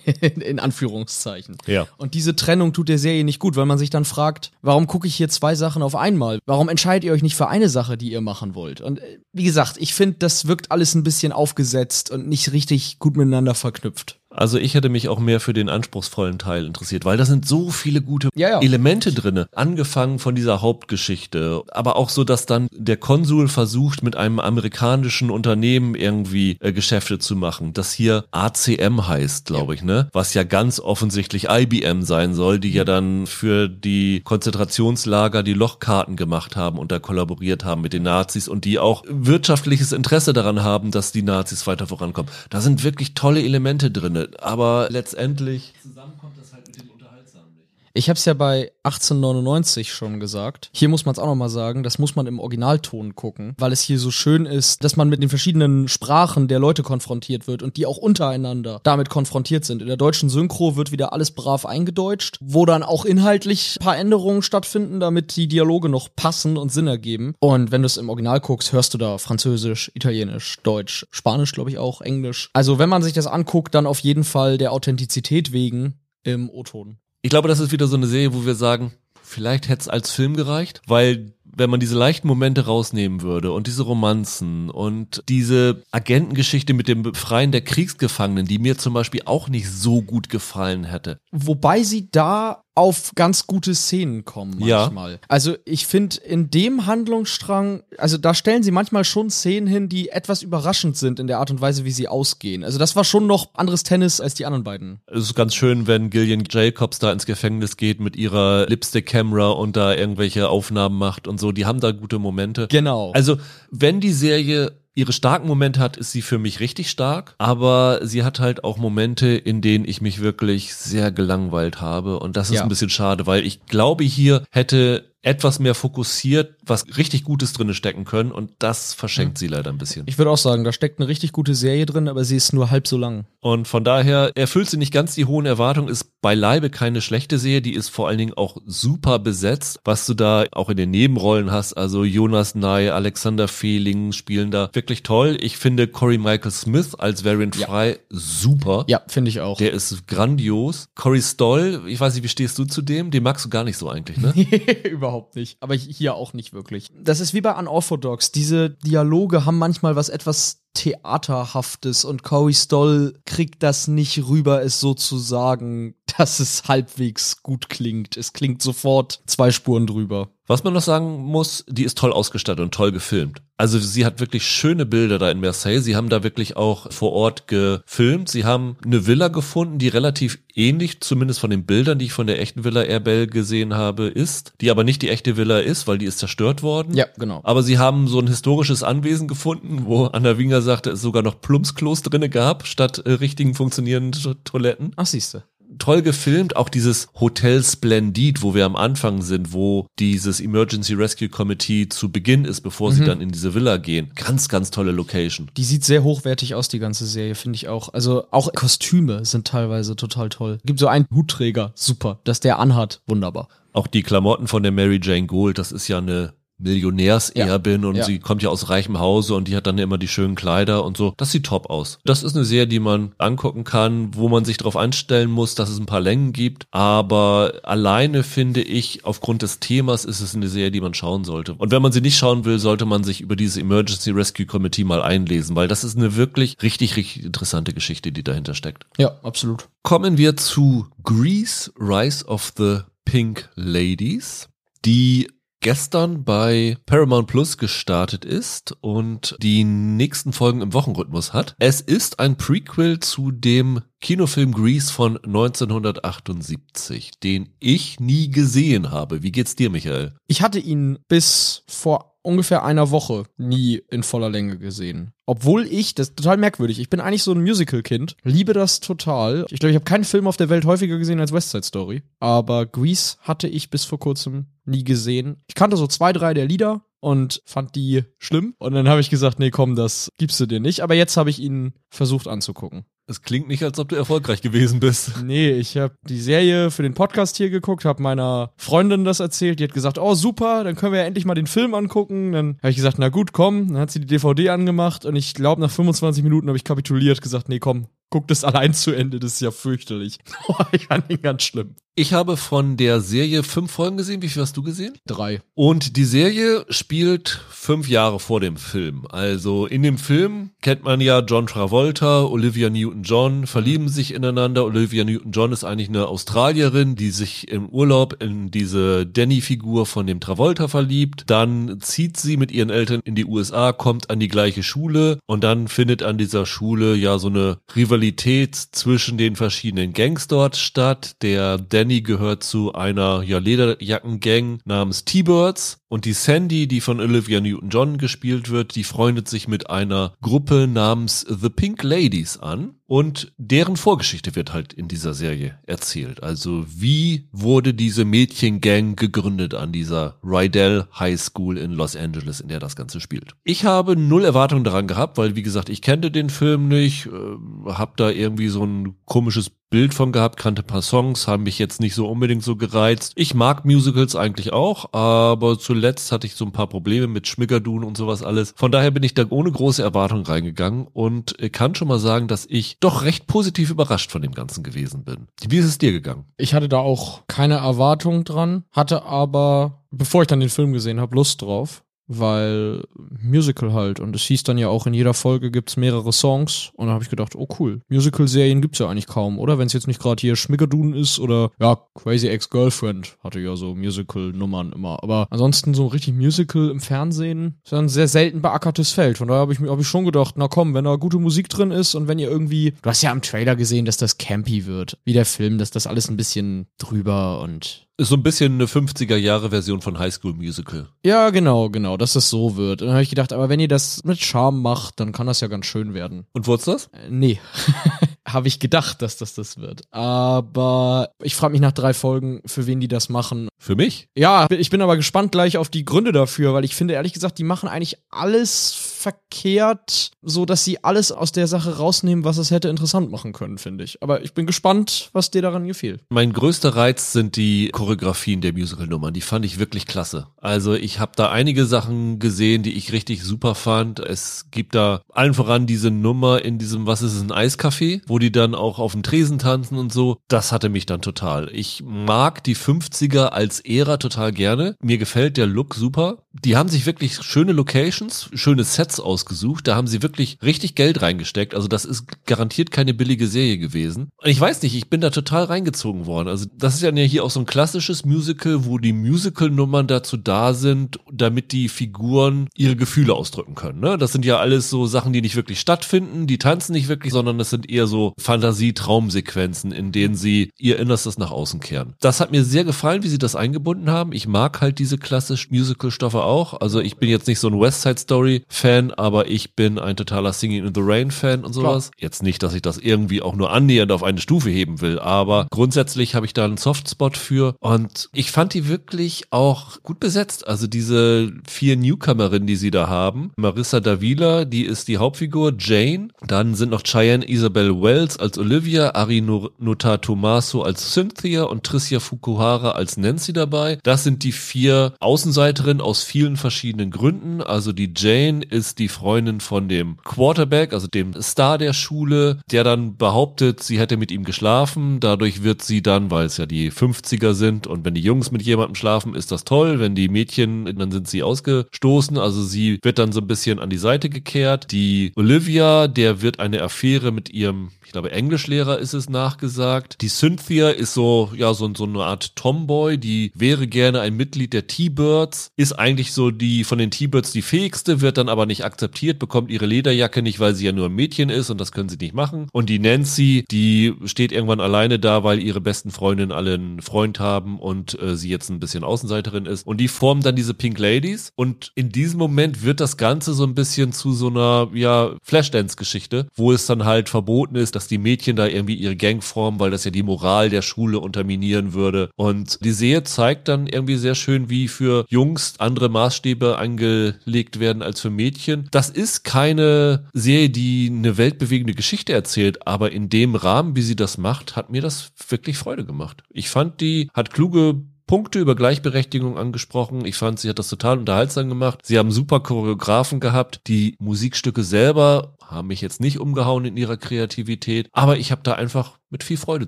in Anführungszeichen. Ja. Und diese Trennung tut der Serie nicht gut, weil man sich dann fragt, warum gucke ich hier zwei Sachen auf einmal? Warum entscheidet ihr euch nicht für eine Sache, die ihr machen wollt? Und äh, wie gesagt, ich finde, das wirkt alles ein bisschen aufgesetzt und nicht richtig gut miteinander verknüpft. Also ich hätte mich auch mehr für den anspruchsvollen Teil interessiert, weil da sind so viele gute Ja, ja. Elemente drinne. Angefangen von dieser Hauptgeschichte, aber auch so, dass dann der Konsul versucht, mit einem amerikanischen Unternehmen irgendwie äh, Geschäfte zu machen, das hier ACM heißt, glaube ich, ne? Was ja ganz offensichtlich IBM sein soll, die ja dann für die Konzentrationslager die Lochkarten gemacht haben und da kollaboriert haben mit den Nazis und die auch wirtschaftliches Interesse daran haben, dass die Nazis weiter vorankommen. Da sind wirklich tolle Elemente drinne, aber letztendlich zusammenkommt das halt mit dem Unterhaltsamen nicht. Ich habe es ja bei 1899 schon gesagt. Hier muss man es auch noch mal sagen, das muss man im Originalton gucken, weil es hier so schön ist, dass man mit den verschiedenen Sprachen der Leute konfrontiert wird und die auch untereinander damit konfrontiert sind. In der deutschen Synchro wird wieder alles brav eingedeutscht, wo dann auch inhaltlich ein paar Änderungen stattfinden, damit die Dialoge noch passen und Sinn ergeben. Und wenn du es im Original guckst, hörst du da Französisch, Italienisch, Deutsch, Spanisch, glaube ich auch, Englisch. Also wenn man sich das anguckt, dann auf jeden Fall der Authentizität wegen im O-Ton. Ich glaube, das ist wieder so eine Serie, wo wir sagen, vielleicht hätte es als Film gereicht, weil wenn man diese leichten Momente rausnehmen würde und diese Romanzen und diese Agentengeschichte mit dem Befreien der Kriegsgefangenen, die mir zum Beispiel auch nicht so gut gefallen hätte. Wobei sie da auf ganz gute Szenen kommen manchmal. Ja. Also ich finde in dem Handlungsstrang, also da stellen sie manchmal schon Szenen hin, die etwas überraschend sind in der Art und Weise, wie sie ausgehen. Also das war schon noch anderes Tennis als die anderen beiden. Es ist ganz schön, wenn Gillian Jacobs da ins Gefängnis geht mit ihrer Lipstick-Camera und da irgendwelche Aufnahmen macht und so. Die haben da gute Momente. Genau. Also wenn die Serie ihre starken Momente hat, ist sie für mich richtig stark, aber sie hat halt auch Momente, in denen ich mich wirklich sehr gelangweilt habe und das ist ja. ein bisschen schade, weil ich glaube, hier hätte etwas mehr fokussiert, was richtig Gutes drin stecken können und das verschenkt mhm. sie leider ein bisschen. Ich würde auch sagen, da steckt eine richtig gute Serie drin, aber sie ist nur halb so lang. Und von daher erfüllt sie nicht ganz die hohen Erwartungen, ist beileibe keine schlechte Serie, die ist vor allen Dingen auch super besetzt, was du da auch in den Nebenrollen hast, also Jonas Nye, Alexander Fehling spielen da wirklich toll. Ich finde Corey Michael Smith als Variant ja. Frei super. Ja, finde ich auch. Der ist grandios. Corey Stoll, ich weiß nicht, wie stehst du zu dem? Den magst du gar nicht so eigentlich, ne? Überhaupt nicht. Aber hier auch nicht wirklich. Das ist wie bei Unorthodox. Diese Dialoge haben manchmal was etwas Theaterhaftes und Corey Stoll kriegt das nicht rüber, es so zu sagen, dass es halbwegs gut klingt. Es klingt sofort zwei Spuren drüber. Was man noch sagen muss, die ist toll ausgestattet und toll gefilmt. Also sie hat wirklich schöne Bilder da in Marseille. Sie haben da wirklich auch vor Ort gefilmt. Sie haben eine Villa gefunden, die relativ ähnlich, zumindest von den Bildern, die ich von der echten Villa Airbell gesehen habe, ist. Die aber nicht die echte Villa ist, weil die ist zerstört worden. Ja, genau. Aber sie haben so ein historisches Anwesen gefunden, wo Anna Winger sagte, es sogar noch Plumpsklos drinne gab, statt äh, richtigen funktionierenden Toiletten. Ach, siehste toll gefilmt, auch dieses Hotel Splendid, wo wir am Anfang sind, wo dieses Emergency Rescue Committee zu Beginn ist, bevor mhm. sie dann in diese Villa gehen. Ganz, ganz tolle Location. Die sieht sehr hochwertig aus, die ganze Serie, finde ich auch. Also auch Kostüme sind teilweise total toll. Gibt so einen Hutträger, super, dass der anhat, wunderbar. Auch die Klamotten von der Mary Jane Gold, das ist ja eine Millionärserbin ja. und ja. sie kommt ja aus reichem Hause und die hat dann immer die schönen Kleider und so. Das sieht top aus. Das ist eine Serie, die man angucken kann, wo man sich darauf einstellen muss, dass es ein paar Längen gibt. Aber alleine finde ich, aufgrund des Themas ist es eine Serie, die man schauen sollte. Und wenn man sie nicht schauen will, sollte man sich über dieses Emergency Rescue Committee mal einlesen, weil das ist eine wirklich richtig, richtig interessante Geschichte, die dahinter steckt. Ja, absolut. Kommen wir zu Grease, Rise of the Pink Ladies die gestern bei Paramount Plus gestartet ist und die nächsten Folgen im Wochenrhythmus hat. Es ist ein Prequel zu dem Kinofilm Grease von 1978, den ich nie gesehen habe. Wie geht's dir, Michael? Ich hatte ihn bis vor ungefähr einer Woche nie in voller Länge gesehen. Obwohl ich, das ist total merkwürdig, ich bin eigentlich so ein Musical-Kind, liebe das total. Ich glaube, ich habe keinen Film auf der Welt häufiger gesehen als West Side Story. Aber Grease hatte ich bis vor kurzem nie gesehen. Ich kannte so zwei, drei der Lieder und fand die schlimm. Und dann habe ich gesagt, nee, komm, das gibst du dir nicht. Aber jetzt habe ich ihn versucht anzugucken. Es klingt nicht, als ob du erfolgreich gewesen bist. Nee, ich habe die Serie für den Podcast hier geguckt, habe meiner Freundin das erzählt. Die hat gesagt, oh super, dann können wir ja endlich mal den Film angucken. Dann habe ich gesagt, na gut, komm. Dann hat sie die DVD angemacht und ich glaube, nach 25 Minuten habe ich kapituliert, gesagt, nee, komm, guck das allein zu Ende, das ist ja fürchterlich. ich fand ihn ganz schlimm. Ich habe von der Serie fünf Folgen gesehen. Wie viel hast du gesehen? Drei. Und die Serie spielt fünf Jahre vor dem Film. Also in dem Film kennt man ja John Travolta, Olivia Newton-John, verlieben sich ineinander. Olivia Newton-John ist eigentlich eine Australierin, die sich im Urlaub in diese Danny-Figur von dem Travolta verliebt. Dann zieht sie mit ihren Eltern in die USA, kommt an die gleiche Schule und dann findet an dieser Schule ja so eine Rivalität zwischen den verschiedenen Gangs dort statt. Der Danny Danny gehört zu einer ja, Lederjackengang namens T-Birds und die Sandy, die von Olivia Newton-John gespielt wird, die freundet sich mit einer Gruppe namens The Pink Ladies an. Und deren Vorgeschichte wird halt in dieser Serie erzählt. Also wie wurde diese Mädchengang gegründet an dieser Rydell High School in Los Angeles, in der das Ganze spielt. Ich habe null Erwartungen daran gehabt, weil wie gesagt, ich kannte den Film nicht, äh, hab da irgendwie so ein komisches Bild von gehabt, kannte paar Songs, haben mich jetzt nicht so unbedingt so gereizt. Ich mag Musicals eigentlich auch, aber zuletzt hatte ich so ein paar Probleme mit Schmickerduhn und sowas alles. Von daher bin ich da ohne große Erwartung reingegangen und kann schon mal sagen, dass ich doch recht positiv überrascht von dem Ganzen gewesen bin. Wie ist es dir gegangen? Ich hatte da auch keine Erwartung dran, hatte aber, bevor ich dann den Film gesehen habe, Lust drauf weil Musical halt. Und es hieß dann ja auch in jeder Folge gibt's mehrere Songs. Und da habe ich gedacht, oh cool, Musical-Serien gibt's ja eigentlich kaum, oder? Wenn es jetzt nicht gerade hier Schmickedun ist oder ja, Crazy Ex-Girlfriend hatte ja so Musical-Nummern immer, aber ansonsten so richtig Musical im Fernsehen ist ja ein sehr selten beackertes Feld, von daher habe ich mir hab ich schon gedacht, na komm, wenn da gute Musik drin ist und wenn ihr irgendwie, du hast ja am Trailer gesehen, dass das campy wird, wie der Film, dass das alles ein bisschen drüber und ist so ein bisschen eine 50er-Jahre-Version von High School Musical. Ja, genau, genau, dass das so wird. Und dann habe ich gedacht, aber wenn ihr das mit Charme macht, dann kann das ja ganz schön werden. Und wurd's das? Äh, nee. habe ich gedacht, dass das das wird. Aber ich frage mich nach drei Folgen, für wen die das machen. Für mich? Ja, ich bin aber gespannt gleich auf die Gründe dafür, weil ich finde ehrlich gesagt, die machen eigentlich alles verkehrt, so dass sie alles aus der Sache rausnehmen, was es hätte interessant machen können, finde ich. Aber ich bin gespannt, was dir daran gefiel. Mein größter Reiz sind die Choreografien der Musical-Nummern. Die fand ich wirklich klasse. Also ich habe da einige Sachen gesehen, die ich richtig super fand. Es gibt da allen voran diese Nummer in diesem, was ist es, ein Eiscafé, wo die dann auch auf dem Tresen tanzen und so. Das hatte mich dann total. Ich mag die 50er als Ära total gerne. Mir gefällt der Look super. Die haben sich wirklich schöne Locations, schöne Sets ausgesucht. Da haben sie wirklich richtig Geld reingesteckt. Also das ist garantiert keine billige Serie gewesen. Und ich weiß nicht, ich bin da total reingezogen worden. Also das ist ja hier auch so ein klassisches Musical, wo die Musical-Nummern dazu da sind, damit die Figuren ihre Gefühle ausdrücken können. Ne? Das sind ja alles so Sachen, die nicht wirklich stattfinden. Die tanzen nicht wirklich, sondern das sind eher so Fantasie-Traumsequenzen, in denen sie ihr Innerstes nach außen kehren. Das hat mir sehr gefallen, wie sie das eingebunden haben. Ich mag halt diese klassischen Musical-Stoffe auch. Also ich bin jetzt nicht so ein West Side Story-Fan, aber ich bin ein totaler Singing in the Rain-Fan und sowas. Klar. Jetzt nicht, dass ich das irgendwie auch nur annähernd auf eine Stufe heben will, aber grundsätzlich habe ich da einen Softspot für und ich fand die wirklich auch gut besetzt. Also diese vier Newcomerinnen, die sie da haben. Marissa Davila, die ist die Hauptfigur, Jane. Dann sind noch Cheyenne Isabel Wells als Olivia, Ari Nota Tomaso als Cynthia und Tricia Fukuhara als Nancy dabei. Das sind die vier Außenseiterinnen aus vielen verschiedenen Gründen. Also die Jane ist die Freundin von dem Quarterback, also dem Star der Schule, der dann behauptet, sie hätte mit ihm geschlafen. Dadurch wird sie dann, weil es ja die 50er sind und wenn die Jungs mit jemandem schlafen, ist das toll. Wenn die Mädchen, dann sind sie ausgestoßen. Also sie wird dann so ein bisschen an die Seite gekehrt. Die Olivia, der wird eine Affäre mit ihrem ich glaube, Englischlehrer ist es nachgesagt. Die Cynthia ist so, ja, so, so eine Art Tomboy, die wäre gerne ein Mitglied der T-Birds, ist eigentlich so die von den T-Birds die fähigste, wird dann aber nicht akzeptiert, bekommt ihre Lederjacke nicht, weil sie ja nur ein Mädchen ist und das können sie nicht machen. Und die Nancy, die steht irgendwann alleine da, weil ihre besten Freundinnen alle einen Freund haben und äh, sie jetzt ein bisschen Außenseiterin ist. Und die formen dann diese Pink Ladies. Und in diesem Moment wird das Ganze so ein bisschen zu so einer, ja, Flashdance-Geschichte, wo es dann halt verboten ist, dass die Mädchen da irgendwie ihre Gang formen, weil das ja die Moral der Schule unterminieren würde. Und die Serie zeigt dann irgendwie sehr schön, wie für Jungs andere Maßstäbe angelegt werden als für Mädchen. Das ist keine Serie, die eine weltbewegende Geschichte erzählt, aber in dem Rahmen, wie sie das macht, hat mir das wirklich Freude gemacht. Ich fand, die hat kluge Punkte über Gleichberechtigung angesprochen. Ich fand, sie hat das total unterhaltsam gemacht. Sie haben super Choreografen gehabt. Die Musikstücke selber haben mich jetzt nicht umgehauen in ihrer Kreativität, aber ich habe da einfach mit viel Freude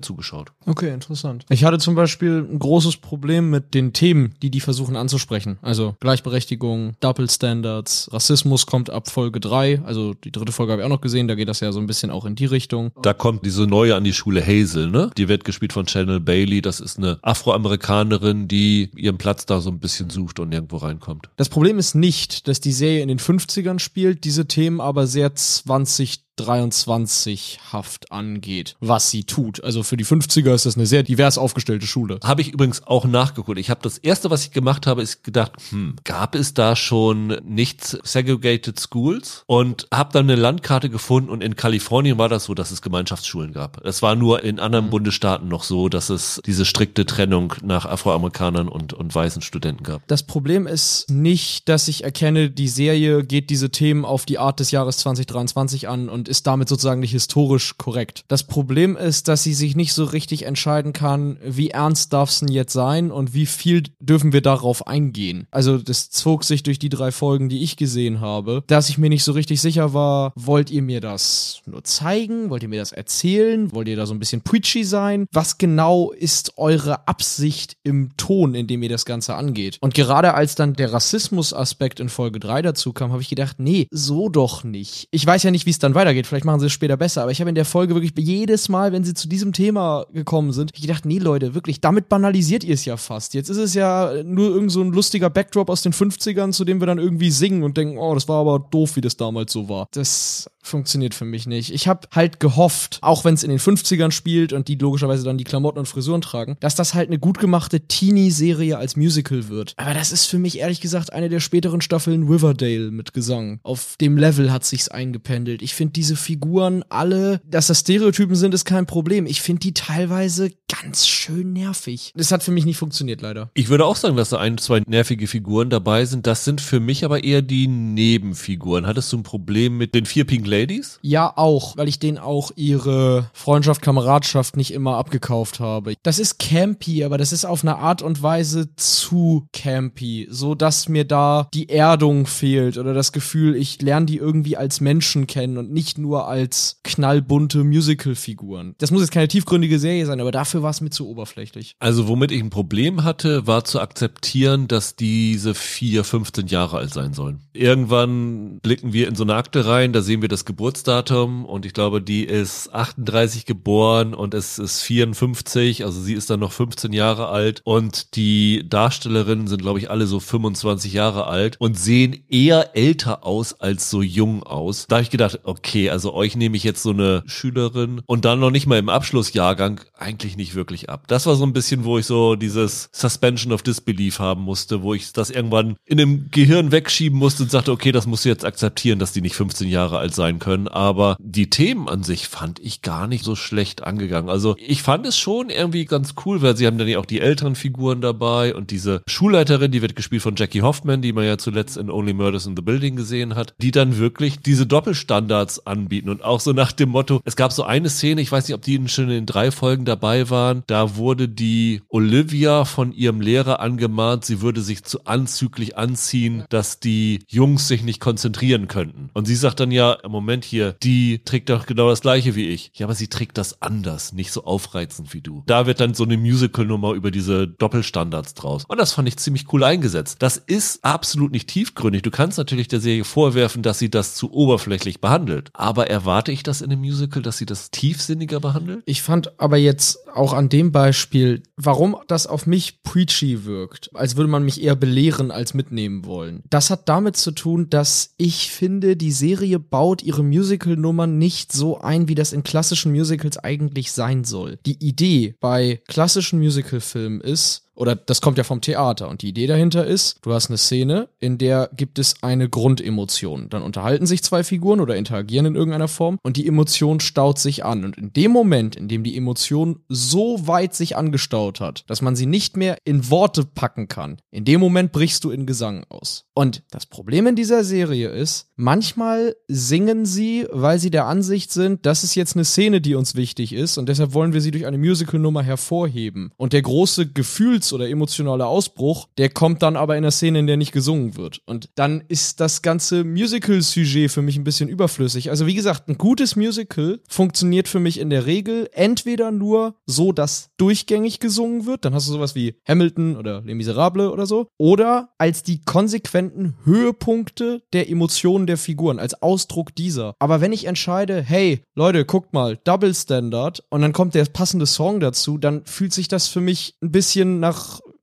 zugeschaut. Okay, interessant. Ich hatte zum Beispiel ein großes Problem mit den Themen, die die versuchen anzusprechen. Also Gleichberechtigung, Double Standards, Rassismus kommt ab Folge drei. Also die dritte Folge habe ich auch noch gesehen, da geht das ja so ein bisschen auch in die Richtung. Da kommt diese neue an die Schule Hazel, ne? Die wird gespielt von Channel Bailey. Das ist eine Afroamerikanerin, die ihren Platz da so ein bisschen sucht und nirgendwo reinkommt. Das Problem ist nicht, dass die Serie in den 50ern spielt, diese Themen aber sehr 20 23 Haft angeht, was sie tut. Also für die 50er ist das eine sehr divers aufgestellte Schule. Habe ich übrigens auch nachgeguckt. Ich habe das erste, was ich gemacht habe, ist gedacht, hm, gab es da schon nicht segregated schools und habe dann eine Landkarte gefunden und in Kalifornien war das so, dass es Gemeinschaftsschulen gab. Es war nur in anderen mhm. Bundesstaaten noch so, dass es diese strikte Trennung nach Afroamerikanern und, und weißen Studenten gab. Das Problem ist nicht, dass ich erkenne, die Serie geht diese Themen auf die Art des Jahres 2023 an und ist damit sozusagen nicht historisch korrekt. Das Problem ist, dass sie sich nicht so richtig entscheiden kann, wie ernst darf es denn jetzt sein und wie viel dürfen wir darauf eingehen. Also das zog sich durch die drei Folgen, die ich gesehen habe, dass ich mir nicht so richtig sicher war, wollt ihr mir das nur zeigen? Wollt ihr mir das erzählen? Wollt ihr da so ein bisschen preachy sein? Was genau ist eure Absicht im Ton, in dem ihr das Ganze angeht? Und gerade als dann der Rassismus-Aspekt in Folge 3 dazu kam, habe ich gedacht, nee, so doch nicht. Ich weiß ja nicht, wie es dann weitergeht. Vielleicht machen sie es später besser, aber ich habe in der Folge wirklich jedes Mal, wenn sie zu diesem Thema gekommen sind, ich gedacht, nee, Leute, wirklich, damit banalisiert ihr es ja fast. Jetzt ist es ja nur irgend so ein lustiger Backdrop aus den 50ern, zu dem wir dann irgendwie singen und denken, oh, das war aber doof, wie das damals so war. Das funktioniert für mich nicht. Ich habe halt gehofft, auch wenn es in den 50ern spielt und die logischerweise dann die Klamotten und Frisuren tragen, dass das halt eine gut gemachte Teenie-Serie als Musical wird. Aber das ist für mich ehrlich gesagt eine der späteren Staffeln Riverdale mit Gesang. Auf dem Level hat sich's eingependelt. Ich finde diese Figuren alle, dass das Stereotypen sind, ist kein Problem. Ich finde die teilweise ganz schön nervig. Das hat für mich nicht funktioniert, leider. Ich würde auch sagen, dass da ein, zwei nervige Figuren dabei sind. Das sind für mich aber eher die Nebenfiguren. Hattest du ein Problem mit den vier Pink Ladies? Ja, auch, weil ich denen auch ihre Freundschaft, Kameradschaft nicht immer abgekauft habe. Das ist campy, aber das ist auf eine Art und Weise zu campy, so dass mir da die Erdung fehlt oder das Gefühl, ich lerne die irgendwie als Menschen kennen und nicht nur als knallbunte Musical-Figuren. Das muss jetzt keine tiefgründige Serie sein, aber dafür war es mir zu oberflächlich. Also womit ich ein Problem hatte, war zu akzeptieren, dass diese vier 15 Jahre alt sein sollen. Irgendwann blicken wir in so eine Akte rein, da sehen wir das Geburtsdatum und ich glaube, die ist 38 geboren und es ist 54, also sie ist dann noch 15 Jahre alt und die Darstellerinnen sind, glaube ich, alle so 25 Jahre alt und sehen eher älter aus als so jung aus. Da habe ich gedacht, okay, also euch nehme ich jetzt so eine Schülerin und dann noch nicht mal im Abschlussjahrgang eigentlich nicht wirklich ab. Das war so ein bisschen, wo ich so dieses Suspension of Disbelief haben musste, wo ich das irgendwann in dem Gehirn wegschieben musste und sagte, okay, das musst du jetzt akzeptieren, dass die nicht 15 Jahre alt sein können. Aber die Themen an sich fand ich gar nicht so schlecht angegangen. Also ich fand es schon irgendwie ganz cool, weil sie haben dann ja auch die älteren Figuren dabei und diese Schulleiterin, die wird gespielt von Jackie Hoffman, die man ja zuletzt in Only Murders in the Building gesehen hat, die dann wirklich diese Doppelstandards anbieten und auch so nach dem Motto, es gab so eine Szene, ich weiß nicht, ob die schon in den drei Folgen dabei waren, da wurde die Olivia von ihrem Lehrer angemahnt, sie würde sich zu anzüglich anziehen, dass die Jungs sich nicht konzentrieren könnten. Und sie sagt dann ja, Moment hier, die trägt doch genau das gleiche wie ich. Ja, aber sie trägt das anders, nicht so aufreizend wie du. Da wird dann so eine Musical-Nummer über diese Doppelstandards draus. Und das fand ich ziemlich cool eingesetzt. Das ist absolut nicht tiefgründig. Du kannst natürlich der Serie vorwerfen, dass sie das zu oberflächlich behandelt. Aber erwarte ich das in einem Musical, dass sie das tiefsinniger behandelt? Ich fand aber jetzt auch an dem Beispiel, warum das auf mich preachy wirkt, als würde man mich eher belehren als mitnehmen wollen. Das hat damit zu tun, dass ich finde, die Serie baut ihre Musical-Nummern nicht so ein, wie das in klassischen Musicals eigentlich sein soll. Die Idee bei klassischen Musical-Filmen ist, oder das kommt ja vom Theater und die Idee dahinter ist, du hast eine Szene, in der gibt es eine Grundemotion. Dann unterhalten sich zwei Figuren oder interagieren in irgendeiner Form und die Emotion staut sich an. Und in dem Moment, in dem die Emotion so weit sich angestaut hat, dass man sie nicht mehr in Worte packen kann, in dem Moment brichst du in Gesang aus. Und das Problem in dieser Serie ist, manchmal singen sie, weil sie der Ansicht sind, das ist jetzt eine Szene, die uns wichtig ist und deshalb wollen wir sie durch eine Musical-Nummer hervorheben. Und der große Gefühls- oder emotionale Ausbruch, der kommt dann aber in der Szene, in der nicht gesungen wird. Und dann ist das ganze Musical-Sujet für mich ein bisschen überflüssig. Also wie gesagt, ein gutes Musical funktioniert für mich in der Regel entweder nur so, dass durchgängig gesungen wird, dann hast du sowas wie Hamilton oder Les Miserables oder so, oder als die konsequenten Höhepunkte der Emotionen der Figuren, als Ausdruck dieser. Aber wenn ich entscheide, hey, Leute, guckt mal, Double Standard und dann kommt der passende Song dazu, dann fühlt sich das für mich ein bisschen nach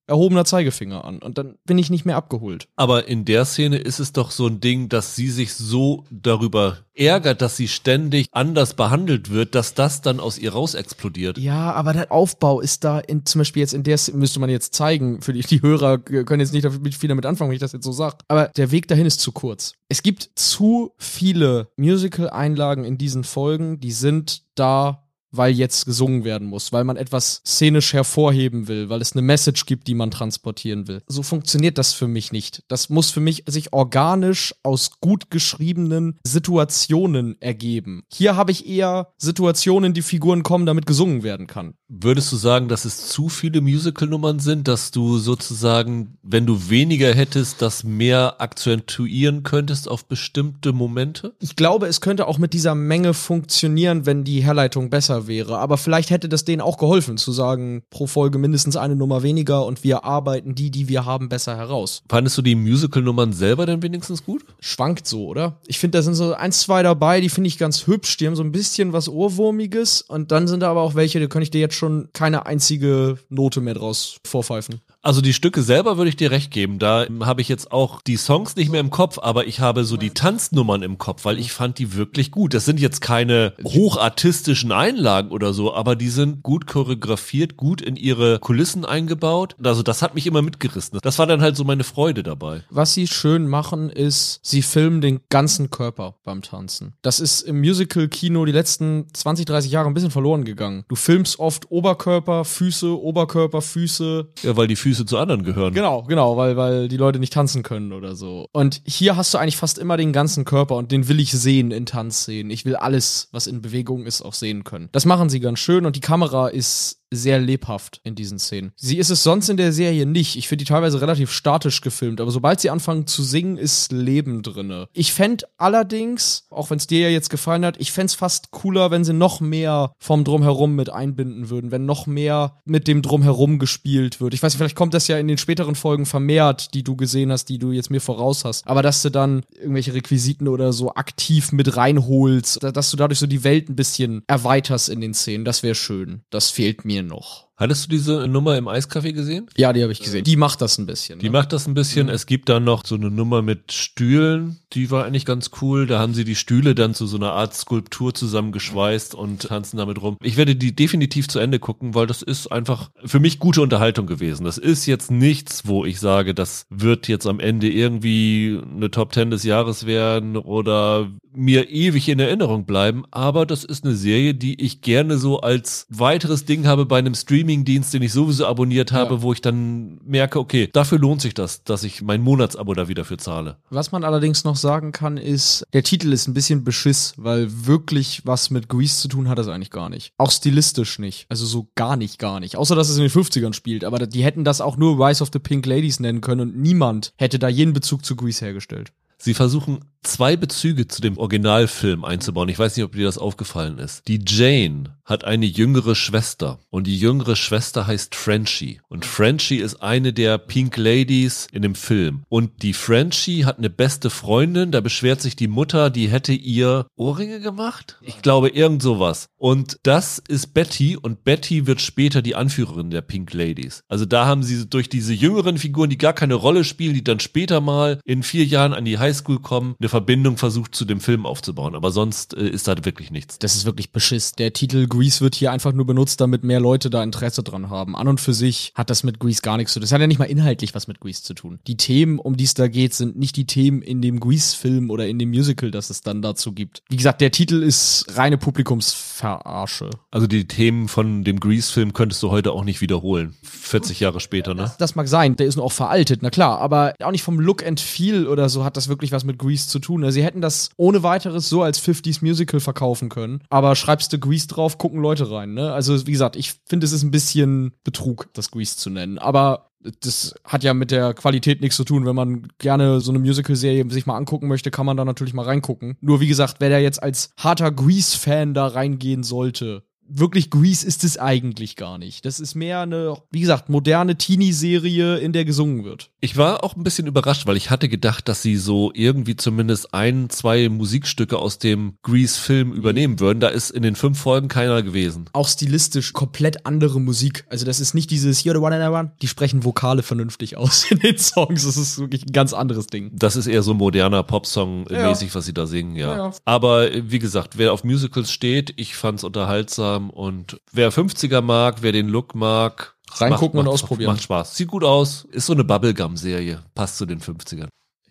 erhobener Zeigefinger an und dann bin ich nicht mehr abgeholt. Aber in der Szene ist es doch so ein Ding, dass sie sich so darüber ärgert, dass sie ständig anders behandelt wird, dass das dann aus ihr raus explodiert. Ja, aber der Aufbau ist da in, zum Beispiel jetzt in der Szene, müsste man jetzt zeigen, für die, die Hörer können jetzt nicht viel damit anfangen, wenn ich das jetzt so sage. Aber der Weg dahin ist zu kurz. Es gibt zu viele Musical-Einlagen in diesen Folgen, die sind da weil jetzt gesungen werden muss, weil man etwas szenisch hervorheben will, weil es eine Message gibt, die man transportieren will. So funktioniert das für mich nicht. Das muss für mich sich organisch aus gut geschriebenen Situationen ergeben. Hier habe ich eher Situationen, die Figuren kommen, damit gesungen werden kann. Würdest du sagen, dass es zu viele Musical-Nummern sind, dass du sozusagen, wenn du weniger hättest, das mehr akzentuieren könntest auf bestimmte Momente? Ich glaube, es könnte auch mit dieser Menge funktionieren, wenn die Herleitung besser wäre. Aber vielleicht hätte das denen auch geholfen, zu sagen, pro Folge mindestens eine Nummer weniger und wir arbeiten die, die wir haben, besser heraus. Fandest du die Musical-Nummern selber denn wenigstens gut? Schwankt so, oder? Ich finde, da sind so ein, zwei dabei, die finde ich ganz hübsch. Die haben so ein bisschen was Ohrwurmiges. Und dann sind da aber auch welche, da könnte ich dir jetzt schon keine einzige Note mehr draus vorpfeifen. Also die Stücke selber würde ich dir recht geben. Da habe ich jetzt auch die Songs nicht mehr im Kopf, aber ich habe so die Tanznummern im Kopf, weil ich fand die wirklich gut. Das sind jetzt keine hochartistischen Einlagen oder so, aber die sind gut choreografiert, gut in ihre Kulissen eingebaut. Also das hat mich immer mitgerissen. Das war dann halt so meine Freude dabei. Was sie schön machen, ist, sie filmen den ganzen Körper beim Tanzen. Das ist im Musical-Kino die letzten 20, 30 Jahre ein bisschen verloren gegangen. Du filmst oft Oberkörper, Füße, Oberkörper, Füße. Ja, weil die Füße zu anderen gehören. Genau, genau, weil, weil die Leute nicht tanzen können oder so. Und hier hast du eigentlich fast immer den ganzen Körper und den will ich sehen in Tanzszenen. Ich will alles, was in Bewegung ist, auch sehen können. Das machen sie ganz schön und die Kamera ist sehr lebhaft in diesen Szenen. Sie ist es sonst in der Serie nicht. Ich finde die teilweise relativ statisch gefilmt, aber sobald sie anfangen zu singen, ist Leben drinne. Ich fände allerdings, auch wenn es dir ja jetzt gefallen hat, ich fände es fast cooler, wenn sie noch mehr vom Drumherum mit einbinden würden, wenn noch mehr mit dem Drumherum gespielt wird. Ich weiß nicht, vielleicht kommt das ja in den späteren Folgen vermehrt, die du gesehen hast, die du jetzt mir voraus hast. Aber dass du dann irgendwelche Requisiten oder so aktiv mit reinholst, dass du dadurch so die Welt ein bisschen erweiterst in den Szenen, das wäre schön. Das fehlt mir noch. Hattest du diese Nummer im Eiscafé gesehen? Ja, die habe ich gesehen. Die macht das ein bisschen. Die ne? macht das ein bisschen. Es gibt dann noch so eine Nummer mit Stühlen, die war eigentlich ganz cool. Da haben sie die Stühle dann zu so einer Art Skulptur zusammengeschweißt und tanzen damit rum. Ich werde die definitiv zu Ende gucken, weil das ist einfach für mich gute Unterhaltung gewesen. Das ist jetzt nichts, wo ich sage, das wird jetzt am Ende irgendwie eine Top Ten des Jahres werden oder mir ewig in Erinnerung bleiben. Aber das ist eine Serie, die ich gerne so als weiteres Ding habe bei einem Streaming-Dienst, den ich sowieso abonniert habe, Ja. wo ich dann merke, okay, dafür lohnt sich das, dass ich mein Monatsabo da wieder für zahle. Was man allerdings noch sagen kann, ist, der Titel ist ein bisschen beschiss, weil wirklich was mit Grease zu tun hat das eigentlich gar nicht. Auch stilistisch nicht. Also so gar nicht, gar nicht. Außer, dass es in den 50ern spielt. Aber die hätten das auch nur Rise of the Pink Ladies nennen können und niemand hätte da jeden Bezug zu Grease hergestellt. Sie versuchen zwei Bezüge zu dem Originalfilm einzubauen. Ich weiß nicht, ob dir das aufgefallen ist. Die Jane hat eine jüngere Schwester und die jüngere Schwester heißt Frenchie. Und Frenchie ist eine der Pink Ladies in dem Film. Und die Frenchie hat eine beste Freundin, da beschwert sich die Mutter, die hätte ihr Ohrringe gemacht? Ich glaube, irgend sowas. Und das ist Betty und Betty wird später die Anführerin der Pink Ladies. Also da haben sie durch diese jüngeren Figuren, die gar keine Rolle spielen, die dann später mal in vier Jahren an die Highschool kommen, eine Verbindung versucht zu dem Film aufzubauen. Aber sonst äh, ist da wirklich nichts. Das ist wirklich beschiss. Der Titel Grease wird hier einfach nur benutzt, damit mehr Leute da Interesse dran haben. An und für sich hat das mit Grease gar nichts zu tun. Das hat ja nicht mal inhaltlich was mit Grease zu tun. Die Themen, um die es da geht, sind nicht die Themen in dem Grease-Film oder in dem Musical, das es dann dazu gibt. Wie gesagt, der Titel ist reine Publikumsverarsche. Also die Themen von dem Grease-Film könntest du heute auch nicht wiederholen. 40 Jahre später, ne? Das mag sein, der ist nur auch veraltet, na klar, aber auch nicht vom Look and Feel oder so hat das wirklich was mit Grease zu tun. Also Sie hätten das ohne weiteres so als 50s Musical verkaufen können, aber schreibst du Grease drauf, gucken Leute rein, ne? Also wie gesagt, ich finde, es ist ein bisschen Betrug, das Grease zu nennen, aber das hat ja mit der Qualität nichts zu tun. Wenn man gerne so eine Musical-Serie sich mal angucken möchte, kann man da natürlich mal reingucken. Nur wie gesagt, wer da jetzt als harter Grease-Fan da reingehen sollte, wirklich Grease ist es eigentlich gar nicht. Das ist mehr eine, wie gesagt, moderne Teenie-Serie, in der gesungen wird. Ich war auch ein bisschen überrascht, weil ich hatte gedacht, dass sie so irgendwie zumindest ein, zwei Musikstücke aus dem Grease-Film übernehmen würden. Da ist in den fünf Folgen keiner gewesen. Auch stilistisch komplett andere Musik. Also das ist nicht dieses You're the one and I one. Die sprechen Vokale vernünftig aus in den Songs. Das ist wirklich ein ganz anderes Ding. Das ist eher so moderner Popsong-mäßig, was sie da singen, ja. Ja. Aber äh, wie gesagt, wer auf Musicals steht, ich fand's unterhaltsam und wer 50er mag, wer den Look mag, Reingucken macht, und macht, ausprobieren. Macht Spaß. Sieht gut aus. Ist so eine Bubblegum-Serie. Passt zu den 50ern.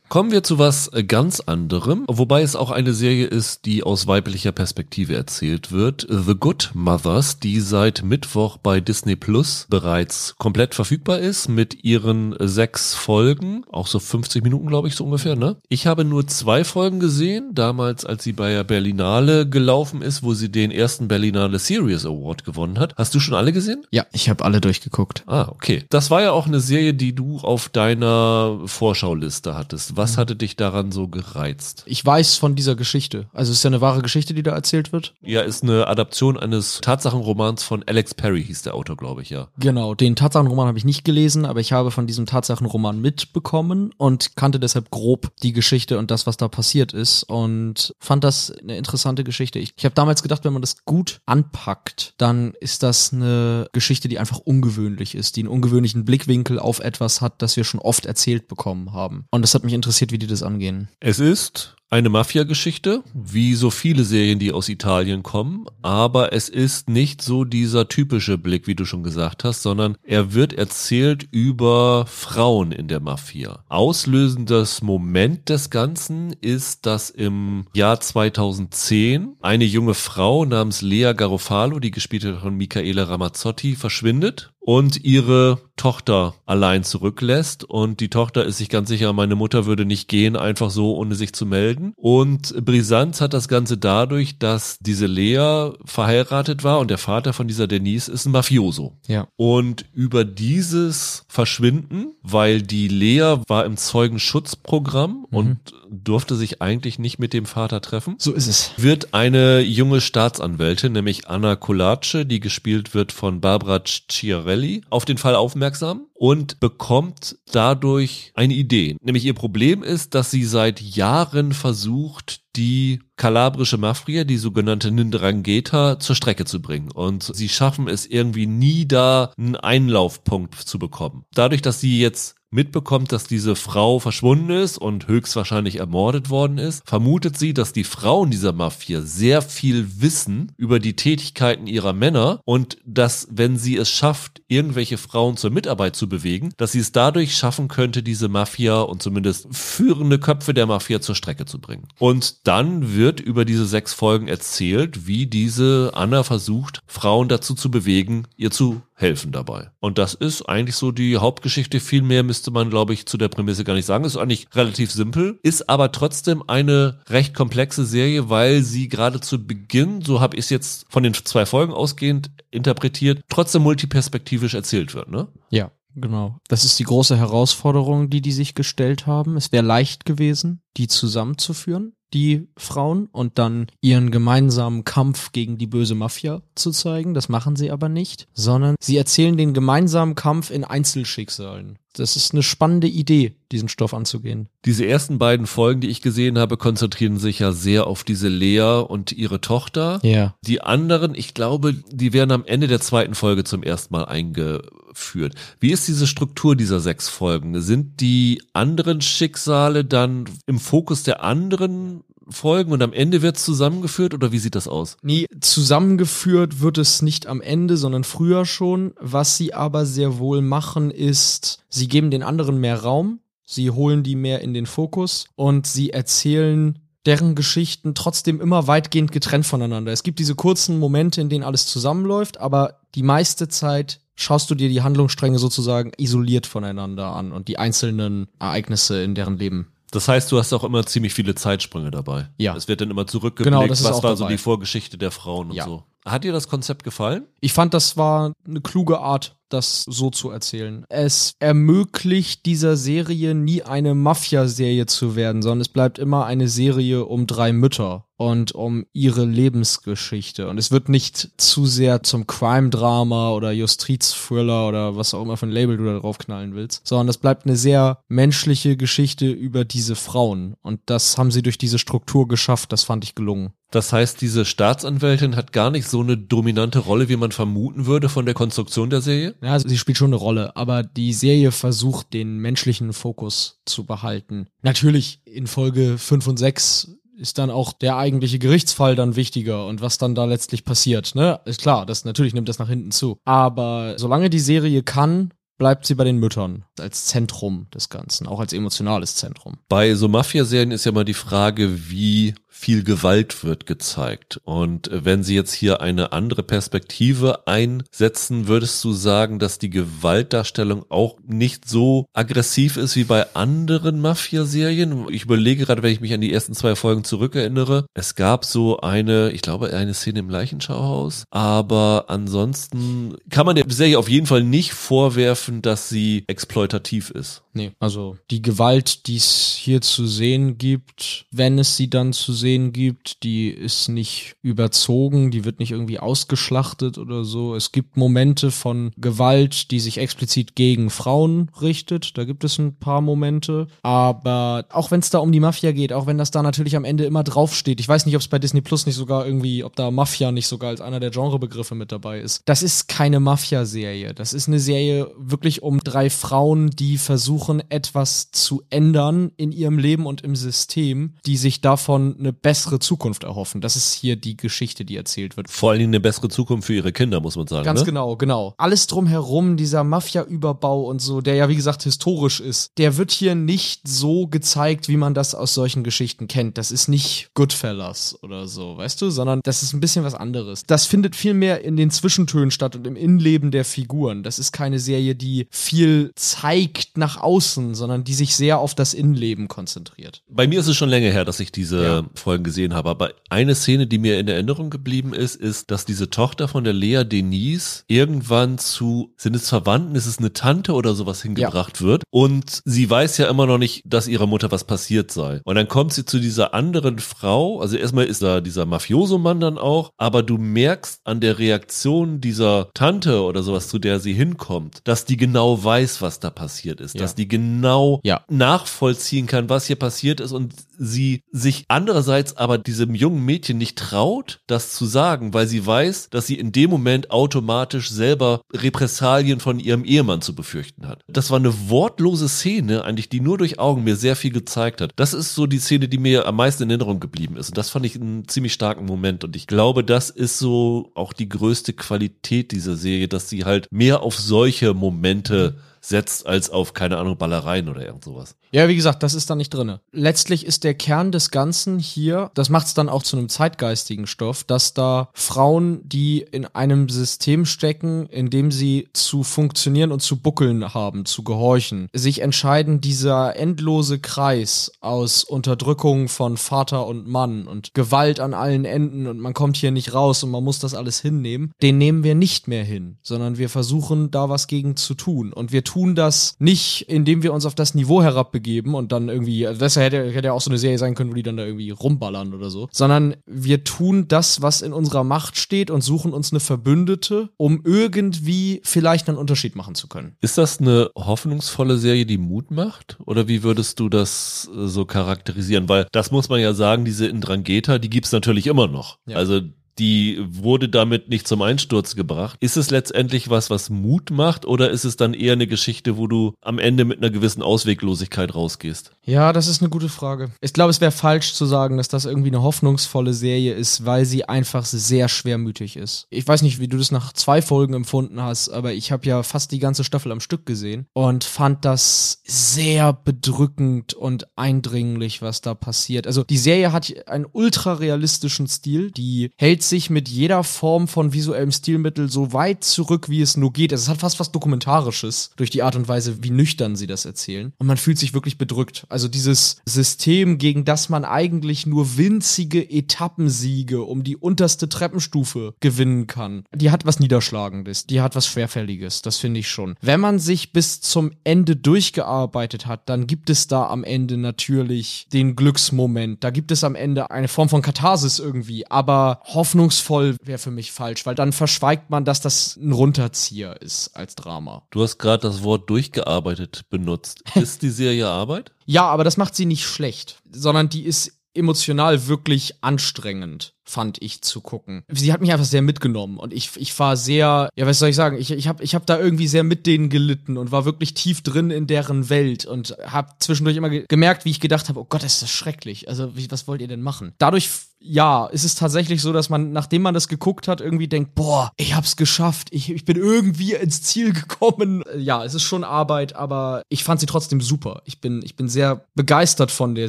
Kommen wir zu was äh, ganz anderem, wobei es auch eine Serie ist, die aus weiblicher Perspektive erzählt wird. The Good Mothers, die seit Mittwoch bei Disney Plus bereits komplett verfügbar ist mit ihren sechs Folgen, auch so 50 Minuten, glaube ich, so ungefähr, ne? Ich habe nur zwei Folgen gesehen, damals, als sie bei der Berlinale gelaufen ist, wo sie den ersten Berlinale Series Award gewonnen hat. Hast du schon alle gesehen? Ja, ich habe alle durchgeguckt. Ah, okay. Das war ja auch eine Serie, die du auf deiner Vorschauliste hattest. Was hatte dich daran so gereizt? Ich weiß von dieser Geschichte. Also es ist ja eine wahre Geschichte, die da erzählt wird. Ja, ist eine Adaption eines Tatsachenromans von Alex Perry, hieß der Autor, glaube ich, ja. Genau, den Tatsachenroman habe ich nicht gelesen, aber ich habe von diesem Tatsachenroman mitbekommen und kannte deshalb grob die Geschichte und das, was da passiert ist und fand das eine interessante Geschichte. Ich, ich habe damals gedacht, wenn man das gut anpackt, dann ist das eine Geschichte, die einfach ungewöhnlich ist, die einen ungewöhnlichen Blickwinkel auf etwas hat, das wir schon oft erzählt bekommen haben. Und das hat mich interessiert, wie die das angehen. Es ist eine Mafia-Geschichte, wie so viele Serien, die aus Italien kommen, aber es ist nicht so dieser typische Blick, wie du schon gesagt hast, sondern er wird erzählt über Frauen in der Mafia. Auslösendes Moment des Ganzen ist, dass im Jahr 2010 eine junge Frau namens Lea Garofalo, die gespielt wird von Michaela Ramazzotti, verschwindet und ihre Tochter allein zurücklässt. Und die Tochter ist sich ganz sicher, meine Mutter würde nicht gehen, einfach so, ohne sich zu melden. Und Brisanz hat das Ganze dadurch, dass diese Lea verheiratet war und der Vater von dieser Denise ist ein Mafioso. Ja. Und über dieses Verschwinden, weil die Lea war im Zeugenschutzprogramm Mhm. und durfte sich eigentlich nicht mit dem Vater treffen, So ist es. wird eine junge Staatsanwältin, nämlich Anna Colace, die gespielt wird von Barbara Ciarelli, auf den Fall aufmerksam und bekommt dadurch eine Idee. Nämlich ihr Problem ist, dass sie seit Jahren versucht, die kalabrische Mafia, die sogenannte Ndrangheta, zur Strecke zu bringen. Und sie schaffen es irgendwie nie da, einen Einlaufpunkt zu bekommen. Dadurch, dass sie jetzt mitbekommt, dass diese Frau verschwunden ist und höchstwahrscheinlich ermordet worden ist, vermutet sie, dass die Frauen dieser Mafia sehr viel wissen über die Tätigkeiten ihrer Männer und dass, wenn sie es schafft, irgendwelche Frauen zur Mitarbeit zu bewegen, dass sie es dadurch schaffen könnte, diese Mafia und zumindest führende Köpfe der Mafia zur Strecke zu bringen. Und dann wird über diese sechs Folgen erzählt, wie diese Anna versucht, Frauen dazu zu bewegen, ihr zu helfen dabei. Und das ist eigentlich so die Hauptgeschichte. Viel mehr müsste man, glaube ich, zu der Prämisse gar nicht sagen. Ist eigentlich relativ simpel, ist aber trotzdem eine recht komplexe Serie, weil sie gerade zu Beginn, so habe ich es jetzt von den zwei Folgen ausgehend interpretiert, trotzdem multiperspektivisch erzählt wird, ne? Ja. Genau. Das ist die große Herausforderung, die die sich gestellt haben. Es wäre leicht gewesen, die zusammenzuführen, die Frauen, und dann ihren gemeinsamen Kampf gegen die böse Mafia zu zeigen. Das machen sie aber nicht, sondern sie erzählen den gemeinsamen Kampf in Einzelschicksalen. Das ist eine spannende Idee, diesen Stoff anzugehen. Diese ersten beiden Folgen, die ich gesehen habe, konzentrieren sich ja sehr auf diese Lea und ihre Tochter. Ja. Die anderen, ich glaube, die werden am Ende der zweiten Folge zum ersten Mal eingeführt. Wie ist diese Struktur dieser sechs Folgen? Sind die anderen Schicksale dann im Fokus der anderen Folgen und am Ende wird zusammengeführt oder wie sieht das aus? Nee, zusammengeführt wird es nicht am Ende, sondern früher schon. Was sie aber sehr wohl machen, ist, sie geben den anderen mehr Raum, sie holen die mehr in den Fokus und sie erzählen deren Geschichten trotzdem immer weitgehend getrennt voneinander. Es gibt diese kurzen Momente, in denen alles zusammenläuft, aber die meiste Zeit schaust du dir die Handlungsstränge sozusagen isoliert voneinander an und die einzelnen Ereignisse in deren Leben. Das heißt, du hast auch immer ziemlich viele Zeitsprünge dabei. Ja. Es wird dann immer zurückgeblickt, Genau, das ist was auch war so dabei. die Vorgeschichte der Frauen und Ja. so. Hat dir das Konzept gefallen? Ich fand, das war eine kluge Art, das so zu erzählen. Es ermöglicht dieser Serie nie eine Mafia-Serie zu werden, sondern es bleibt immer eine Serie um drei Mütter und um ihre Lebensgeschichte. Und es wird nicht zu sehr zum Crime-Drama oder Justiz-Thriller oder was auch immer für ein Label du da drauf knallen willst, sondern es bleibt eine sehr menschliche Geschichte über diese Frauen. Und das haben sie durch diese Struktur geschafft. Das fand ich gelungen. Das heißt, diese Staatsanwältin hat gar nicht so eine dominante Rolle, wie man vermuten würde von der Konstruktion der Serie? Ja, also sie spielt schon eine Rolle, aber die Serie versucht, den menschlichen Fokus zu behalten. Natürlich, in Folge 5 und 6 ist dann auch der eigentliche Gerichtsfall dann wichtiger und was dann da letztlich passiert, ne? Ist klar, das natürlich nimmt das nach hinten zu. Aber solange die Serie kann, bleibt sie bei den Müttern als Zentrum des Ganzen, auch als emotionales Zentrum. Bei so Mafia-Serien ist ja mal die Frage, wie viel Gewalt wird gezeigt. Und wenn sie jetzt hier eine andere Perspektive einsetzen, würdest du sagen, dass die Gewaltdarstellung auch nicht so aggressiv ist wie bei anderen Mafia-Serien? Ich überlege gerade, wenn ich mich an die ersten zwei Folgen zurückerinnere. Es gab so eine, ich glaube, eine Szene im Leichenschauhaus. Aber ansonsten kann man der Serie auf jeden Fall nicht vorwerfen, dass sie exploitativ ist. Nee, also die Gewalt, die es hier zu sehen gibt, wenn es sie dann zu sehen gibt, die ist nicht überzogen, die wird nicht irgendwie ausgeschlachtet oder so. Es gibt Momente von Gewalt, die sich explizit gegen Frauen richtet. Da gibt es ein paar Momente. Aber auch wenn es da um die Mafia geht, auch wenn das da natürlich am Ende immer draufsteht, ich weiß nicht, ob es bei Disney Plus nicht sogar irgendwie, ob da Mafia nicht sogar als einer der Genrebegriffe mit dabei ist. Das ist keine Mafia-Serie. Das ist eine Serie wirklich um drei Frauen, die versuchen, versuchen, etwas zu ändern in ihrem Leben und im System, die sich davon eine bessere Zukunft erhoffen. Das ist hier die Geschichte, die erzählt wird. Vor allen Dingen eine bessere Zukunft für ihre Kinder, muss man sagen. Ganz ne? genau, genau. Alles drumherum, dieser Mafia-Überbau und so, der ja wie gesagt historisch ist, der wird hier nicht so gezeigt, wie man das aus solchen Geschichten kennt. Das ist nicht Goodfellas oder so, weißt du, sondern das ist ein bisschen was anderes. Das findet viel mehr in den Zwischentönen statt und im Innenleben der Figuren. Das ist keine Serie, die viel zeigt nach außen sondern die sich sehr auf das Innenleben konzentriert. Bei mir ist es schon länger her, dass ich diese ja. Folgen gesehen habe, aber eine Szene, die mir in Erinnerung geblieben ist, ist, dass diese Tochter von der Lea Denise irgendwann zu, sind es Verwandten, ist es eine Tante oder sowas hingebracht ja. wird und sie weiß ja immer noch nicht, dass ihrer Mutter was passiert sei. Und dann kommt sie zu dieser anderen Frau, also erstmal ist da dieser Mafioso-Mann dann auch, aber du merkst an der Reaktion dieser Tante oder sowas, zu der sie hinkommt, dass die genau weiß, was da passiert ist, ja. dass die genau ja. nachvollziehen kann, was hier passiert ist und sie sich andererseits aber diesem jungen Mädchen nicht traut, das zu sagen, weil sie weiß, dass sie in dem Moment automatisch selber Repressalien von ihrem Ehemann zu befürchten hat. Das war eine wortlose Szene, eigentlich, die nur durch Augen mir sehr viel gezeigt hat. Das ist so die Szene, die mir am meisten in Erinnerung geblieben ist. Und das fand ich einen ziemlich starken Moment. Und ich glaube, das ist so auch die größte Qualität dieser Serie, dass sie halt mehr auf solche Momente setzt als auf, keine Ahnung, Ballereien oder irgend sowas. Ja, wie gesagt, das ist da nicht drinne. Letztlich ist der Kern des Ganzen hier, das macht es dann auch zu einem zeitgeistigen Stoff, dass da Frauen, die in einem System stecken, in dem sie zu funktionieren und zu buckeln haben, zu gehorchen, sich entscheiden, dieser endlose Kreis aus Unterdrückung von Vater und Mann und Gewalt an allen Enden und man kommt hier nicht raus und man muss das alles hinnehmen, den nehmen wir nicht mehr hin, sondern wir versuchen da was gegen zu tun. Und wir tun das nicht, indem wir uns auf das Niveau herabbegeben, geben und dann irgendwie, also das hätte, hätte ja auch so eine Serie sein können, wo die dann da irgendwie rumballern oder so, sondern wir tun das, was in unserer Macht steht und suchen uns eine Verbündete, um irgendwie vielleicht einen Unterschied machen zu können. Ist das eine hoffnungsvolle Serie, die Mut macht? Oder wie würdest du das äh, so charakterisieren? Weil das muss man ja sagen, diese Indrangeta, die gibt's natürlich immer noch. Ja. Also die wurde damit nicht zum Einsturz gebracht. Ist es letztendlich was, was Mut macht oder ist es dann eher eine Geschichte, wo du am Ende mit einer gewissen Ausweglosigkeit rausgehst? Ja, das ist eine gute Frage. Ich glaube, es wäre falsch zu sagen, dass das irgendwie eine hoffnungsvolle Serie ist, weil sie einfach sehr schwermütig ist. Ich weiß nicht, wie du das nach zwei Folgen empfunden hast, aber ich habe ja fast die ganze Staffel am Stück gesehen und fand das sehr bedrückend und eindringlich, was da passiert. Also die Serie hat einen ultra realistischen Stil, die hält sich mit jeder Form von visuellem Stilmittel so weit zurück, wie es nur geht. Also es hat fast was Dokumentarisches durch die Art und Weise, wie nüchtern sie das erzählen. Und man fühlt sich wirklich bedrückt. Also dieses System, gegen das man eigentlich nur winzige Etappensiege um die unterste Treppenstufe gewinnen kann, die hat was Niederschlagendes, die hat was Schwerfälliges, das finde ich schon. Wenn man sich bis zum Ende durchgearbeitet hat, dann gibt es da am Ende natürlich den Glücksmoment. Da gibt es am Ende eine Form von Katharsis irgendwie, aber hoffen hoffnungsvoll wäre für mich falsch, weil dann verschweigt man, dass das ein Runterzieher ist als Drama. Du hast gerade das Wort durchgearbeitet benutzt. Ist die Serie Arbeit? Ja, aber das macht sie nicht schlecht, sondern die ist emotional wirklich anstrengend. Fand ich zu gucken. Sie hat mich einfach sehr mitgenommen und ich, ich war sehr, ja, was soll ich sagen, ich, ich habe ich hab da irgendwie sehr mit denen gelitten und war wirklich tief drin in deren Welt und habe zwischendurch immer ge gemerkt, wie ich gedacht habe, oh Gott, ist das schrecklich. Also, wie, was wollt ihr denn machen? Dadurch ja, ist es tatsächlich so, dass man, nachdem man das geguckt hat, irgendwie denkt, boah, ich hab's geschafft, ich, ich bin irgendwie ins Ziel gekommen. Ja, es ist schon Arbeit, aber ich fand sie trotzdem super. Ich bin, ich bin sehr begeistert von der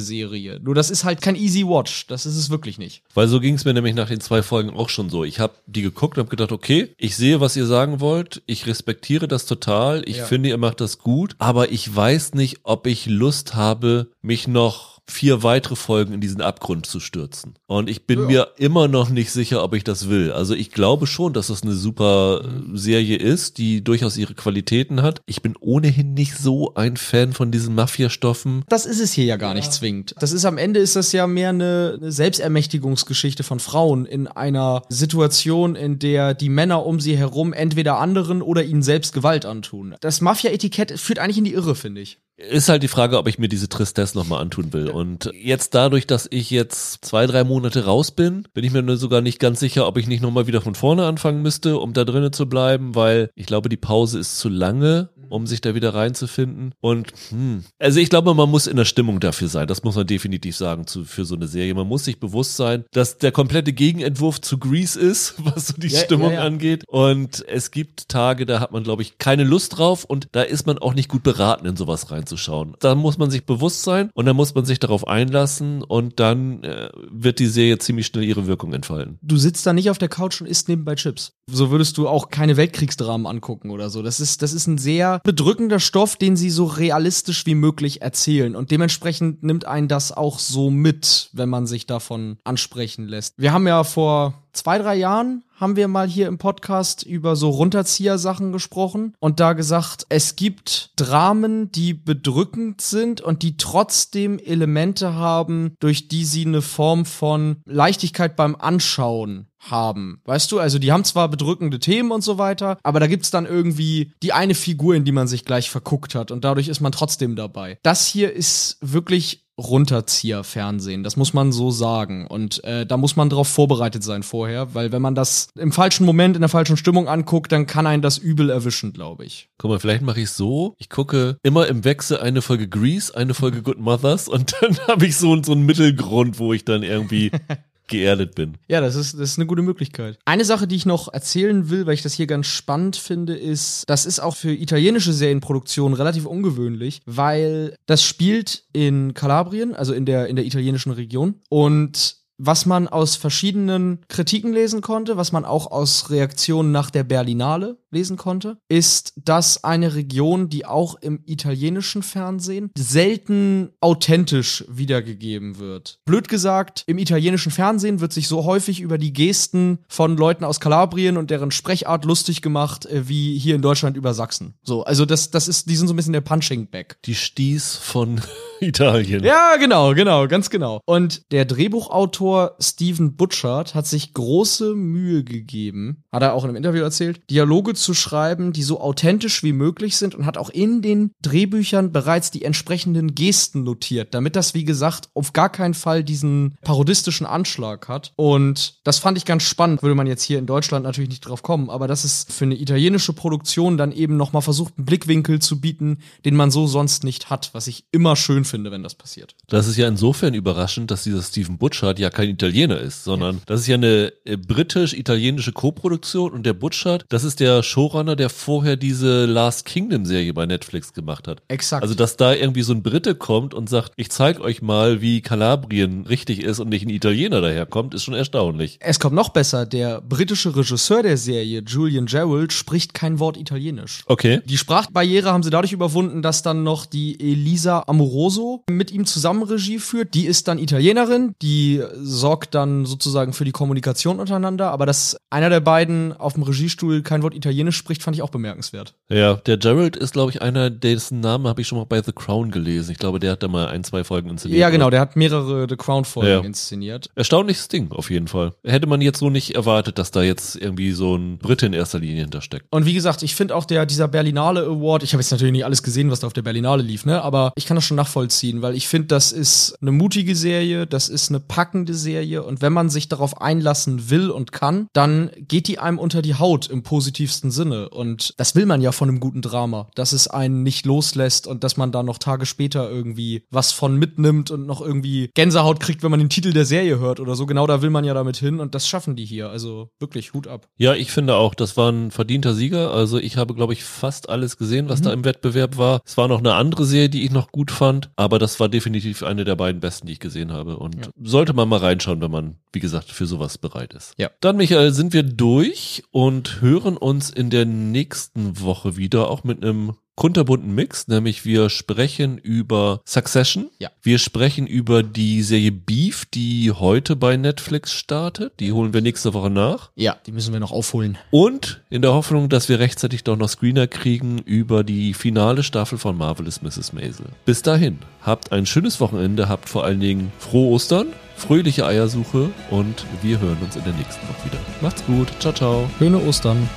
Serie. Nur das ist halt kein Easy Watch, das ist es wirklich nicht. Weil so ging es mir nämlich nach den zwei Folgen auch schon so. Ich habe die geguckt und habe gedacht, okay, ich sehe, was ihr sagen wollt, ich respektiere das total, ich ja. finde, ihr macht das gut, aber ich weiß nicht, ob ich Lust habe, mich noch vier weitere Folgen in diesen Abgrund zu stürzen. Und ich bin ja. mir immer noch nicht sicher, ob ich das will. Also ich glaube schon, dass das eine super. Serie ist, die durchaus ihre Qualitäten hat. Ich bin ohnehin nicht so ein Fan von diesen Mafia-Stoffen. Das ist es hier ja gar ja. nicht zwingend. Das ist am Ende ist das ja mehr eine, eine Selbstermächtigungsgeschichte von Frauen in einer Situation, in der die Männer um sie herum entweder anderen oder ihnen selbst Gewalt antun. Das Mafia-Etikett führt eigentlich in die Irre, finde ich. Ist halt die Frage, ob ich mir diese Tristesse nochmal antun will. Und jetzt dadurch, dass ich jetzt zwei, drei Monate raus bin, bin ich mir nur sogar nicht ganz sicher, ob ich nicht nochmal wieder von vorne anfangen müsste, um da drinnen zu bleiben, weil ich glaube, die Pause ist zu lange um sich da wieder reinzufinden. Und hm, also ich glaube, man muss in der Stimmung dafür sein. Das muss man definitiv sagen zu, für so eine Serie. Man muss sich bewusst sein, dass der komplette Gegenentwurf zu Grease ist, was so die ja, Stimmung ja, ja. angeht. Und es gibt Tage, da hat man, glaube ich, keine Lust drauf und da ist man auch nicht gut beraten, in sowas reinzuschauen. Da muss man sich bewusst sein und dann muss man sich darauf einlassen und dann äh, wird die Serie ziemlich schnell ihre Wirkung entfalten. Du sitzt da nicht auf der Couch und isst nebenbei Chips. So würdest du auch keine Weltkriegsdramen angucken oder so. Das ist, das ist ein sehr bedrückender Stoff, den sie so realistisch wie möglich erzählen. Und dementsprechend nimmt einen das auch so mit, wenn man sich davon ansprechen lässt. Wir haben ja vor zwei, drei Jahren haben wir mal hier im Podcast über so Runterzieher-Sachen gesprochen und da gesagt, es gibt Dramen, die bedrückend sind und die trotzdem Elemente haben, durch die sie eine Form von Leichtigkeit beim Anschauen haben. Weißt du, also die haben zwar bedrückende Themen und so weiter, aber da gibt's dann irgendwie die eine Figur, in die man sich gleich verguckt hat und dadurch ist man trotzdem dabei. Das hier ist wirklich Runterzieher-Fernsehen, das muss man so sagen. Und äh, da muss man darauf vorbereitet sein vorher, weil wenn man das im falschen Moment, in der falschen Stimmung anguckt, dann kann einen das übel erwischen, glaube ich. Guck mal, vielleicht mache ich so, ich gucke immer im Wechsel eine Folge Grease, eine Folge Good Mothers und dann habe ich so, so einen Mittelgrund, wo ich dann irgendwie geerdet bin. Ja, das ist, das ist eine gute Möglichkeit. Eine Sache, die ich noch erzählen will, weil ich das hier ganz spannend finde, ist, das ist auch für italienische Serienproduktionen relativ ungewöhnlich, weil das spielt in Kalabrien, also in der, in der italienischen Region. Und was man aus verschiedenen Kritiken lesen konnte, was man auch aus Reaktionen nach der Berlinale lesen konnte, ist, dass eine Region, die auch im italienischen Fernsehen selten authentisch wiedergegeben wird. Blöd gesagt, im italienischen Fernsehen wird sich so häufig über die Gesten von Leuten aus Kalabrien und deren Sprechart lustig gemacht, äh, wie hier in Deutschland über Sachsen. So, also das, das ist, die sind so ein bisschen der Punching Bag. Die Stieß von Italien. Ja, genau, genau, ganz genau. Und der Drehbuchautor Stephen Butchard hat sich große Mühe gegeben, hat er auch in einem Interview erzählt, Dialoge zu schreiben, die so authentisch wie möglich sind und hat auch in den Drehbüchern bereits die entsprechenden Gesten notiert, damit das, wie gesagt, auf gar keinen Fall diesen parodistischen Anschlag hat. Und das fand ich ganz spannend, würde man jetzt hier in Deutschland natürlich nicht drauf kommen, aber das ist für eine italienische Produktion dann eben nochmal versucht, einen Blickwinkel zu bieten, den man so sonst nicht hat, was ich immer schön finde, wenn das passiert. Das ist ja insofern überraschend, dass dieser Stephen Butchard ja kein Italiener ist, sondern ja. das ist ja eine äh, britisch-italienische Koproduktion und der Butchard, das ist der Showrunner, der vorher diese Last Kingdom Serie bei Netflix gemacht hat. Exakt. Also, dass da irgendwie so ein Brite kommt und sagt, ich zeig euch mal, wie Kalabrien richtig ist und nicht ein Italiener daherkommt, ist schon erstaunlich. Es kommt noch besser, der britische Regisseur der Serie, Julian Gerald, spricht kein Wort Italienisch. Okay. Die Sprachbarriere haben sie dadurch überwunden, dass dann noch die Elisa Amoroso mit ihm zusammen Regie führt. Die ist dann Italienerin, die sorgt dann sozusagen für die Kommunikation untereinander. Aber dass einer der beiden auf dem Regiestuhl kein Wort Italienisch spricht, fand ich auch bemerkenswert. Ja, der Gerald ist, glaube ich, einer, dessen Namen habe ich schon mal bei The Crown gelesen. Ich glaube, der hat da mal ein, zwei Folgen inszeniert. Ja, genau, der hat mehrere The Crown-Folgen ja. inszeniert. Erstaunliches Ding, auf jeden Fall. Hätte man jetzt so nicht erwartet, dass da jetzt irgendwie so ein Brite in erster Linie hintersteckt. Und wie gesagt, ich finde auch der, dieser Berlinale Award, ich habe jetzt natürlich nicht alles gesehen, was da auf der Berlinale lief, ne? Aber ich kann das schon nachvollziehen nachvollziehen, weil ich finde, das ist eine mutige Serie, das ist eine packende Serie und wenn man sich darauf einlassen will und kann, dann geht die einem unter die Haut im positivsten Sinne und das will man ja von einem guten Drama, dass es einen nicht loslässt und dass man da noch Tage später irgendwie was von mitnimmt und noch irgendwie Gänsehaut kriegt, wenn man den Titel der Serie hört oder so. Genau da will man ja damit hin und das schaffen die hier. Also wirklich Hut ab. Ja, ich finde auch, das war ein verdienter Sieger. Also ich habe, glaube ich, fast alles gesehen, was mhm. da im Wettbewerb war. Es war noch eine andere Serie, die ich noch gut fand, aber das war definitiv eine der beiden besten, die ich gesehen habe. Und ja. sollte man mal reinschauen, wenn man, wie gesagt, für sowas bereit ist. Ja. Dann, Michael, sind wir durch und hören uns in der nächsten Woche wieder, auch mit einem kunterbunten Mix, nämlich wir sprechen über Succession. Ja. Wir sprechen über die Serie Beef, die heute bei Netflix startet. Die holen wir nächste Woche nach. Ja, die müssen wir noch aufholen. Und in der Hoffnung, dass wir rechtzeitig doch noch Screener kriegen über die finale Staffel von Marvelous Mrs. Maisel. Bis dahin, habt ein schönes Wochenende, habt vor allen Dingen frohe Ostern, fröhliche Eiersuche und wir hören uns in der nächsten Woche wieder. Macht's gut. Ciao, ciao. Schöne Ostern.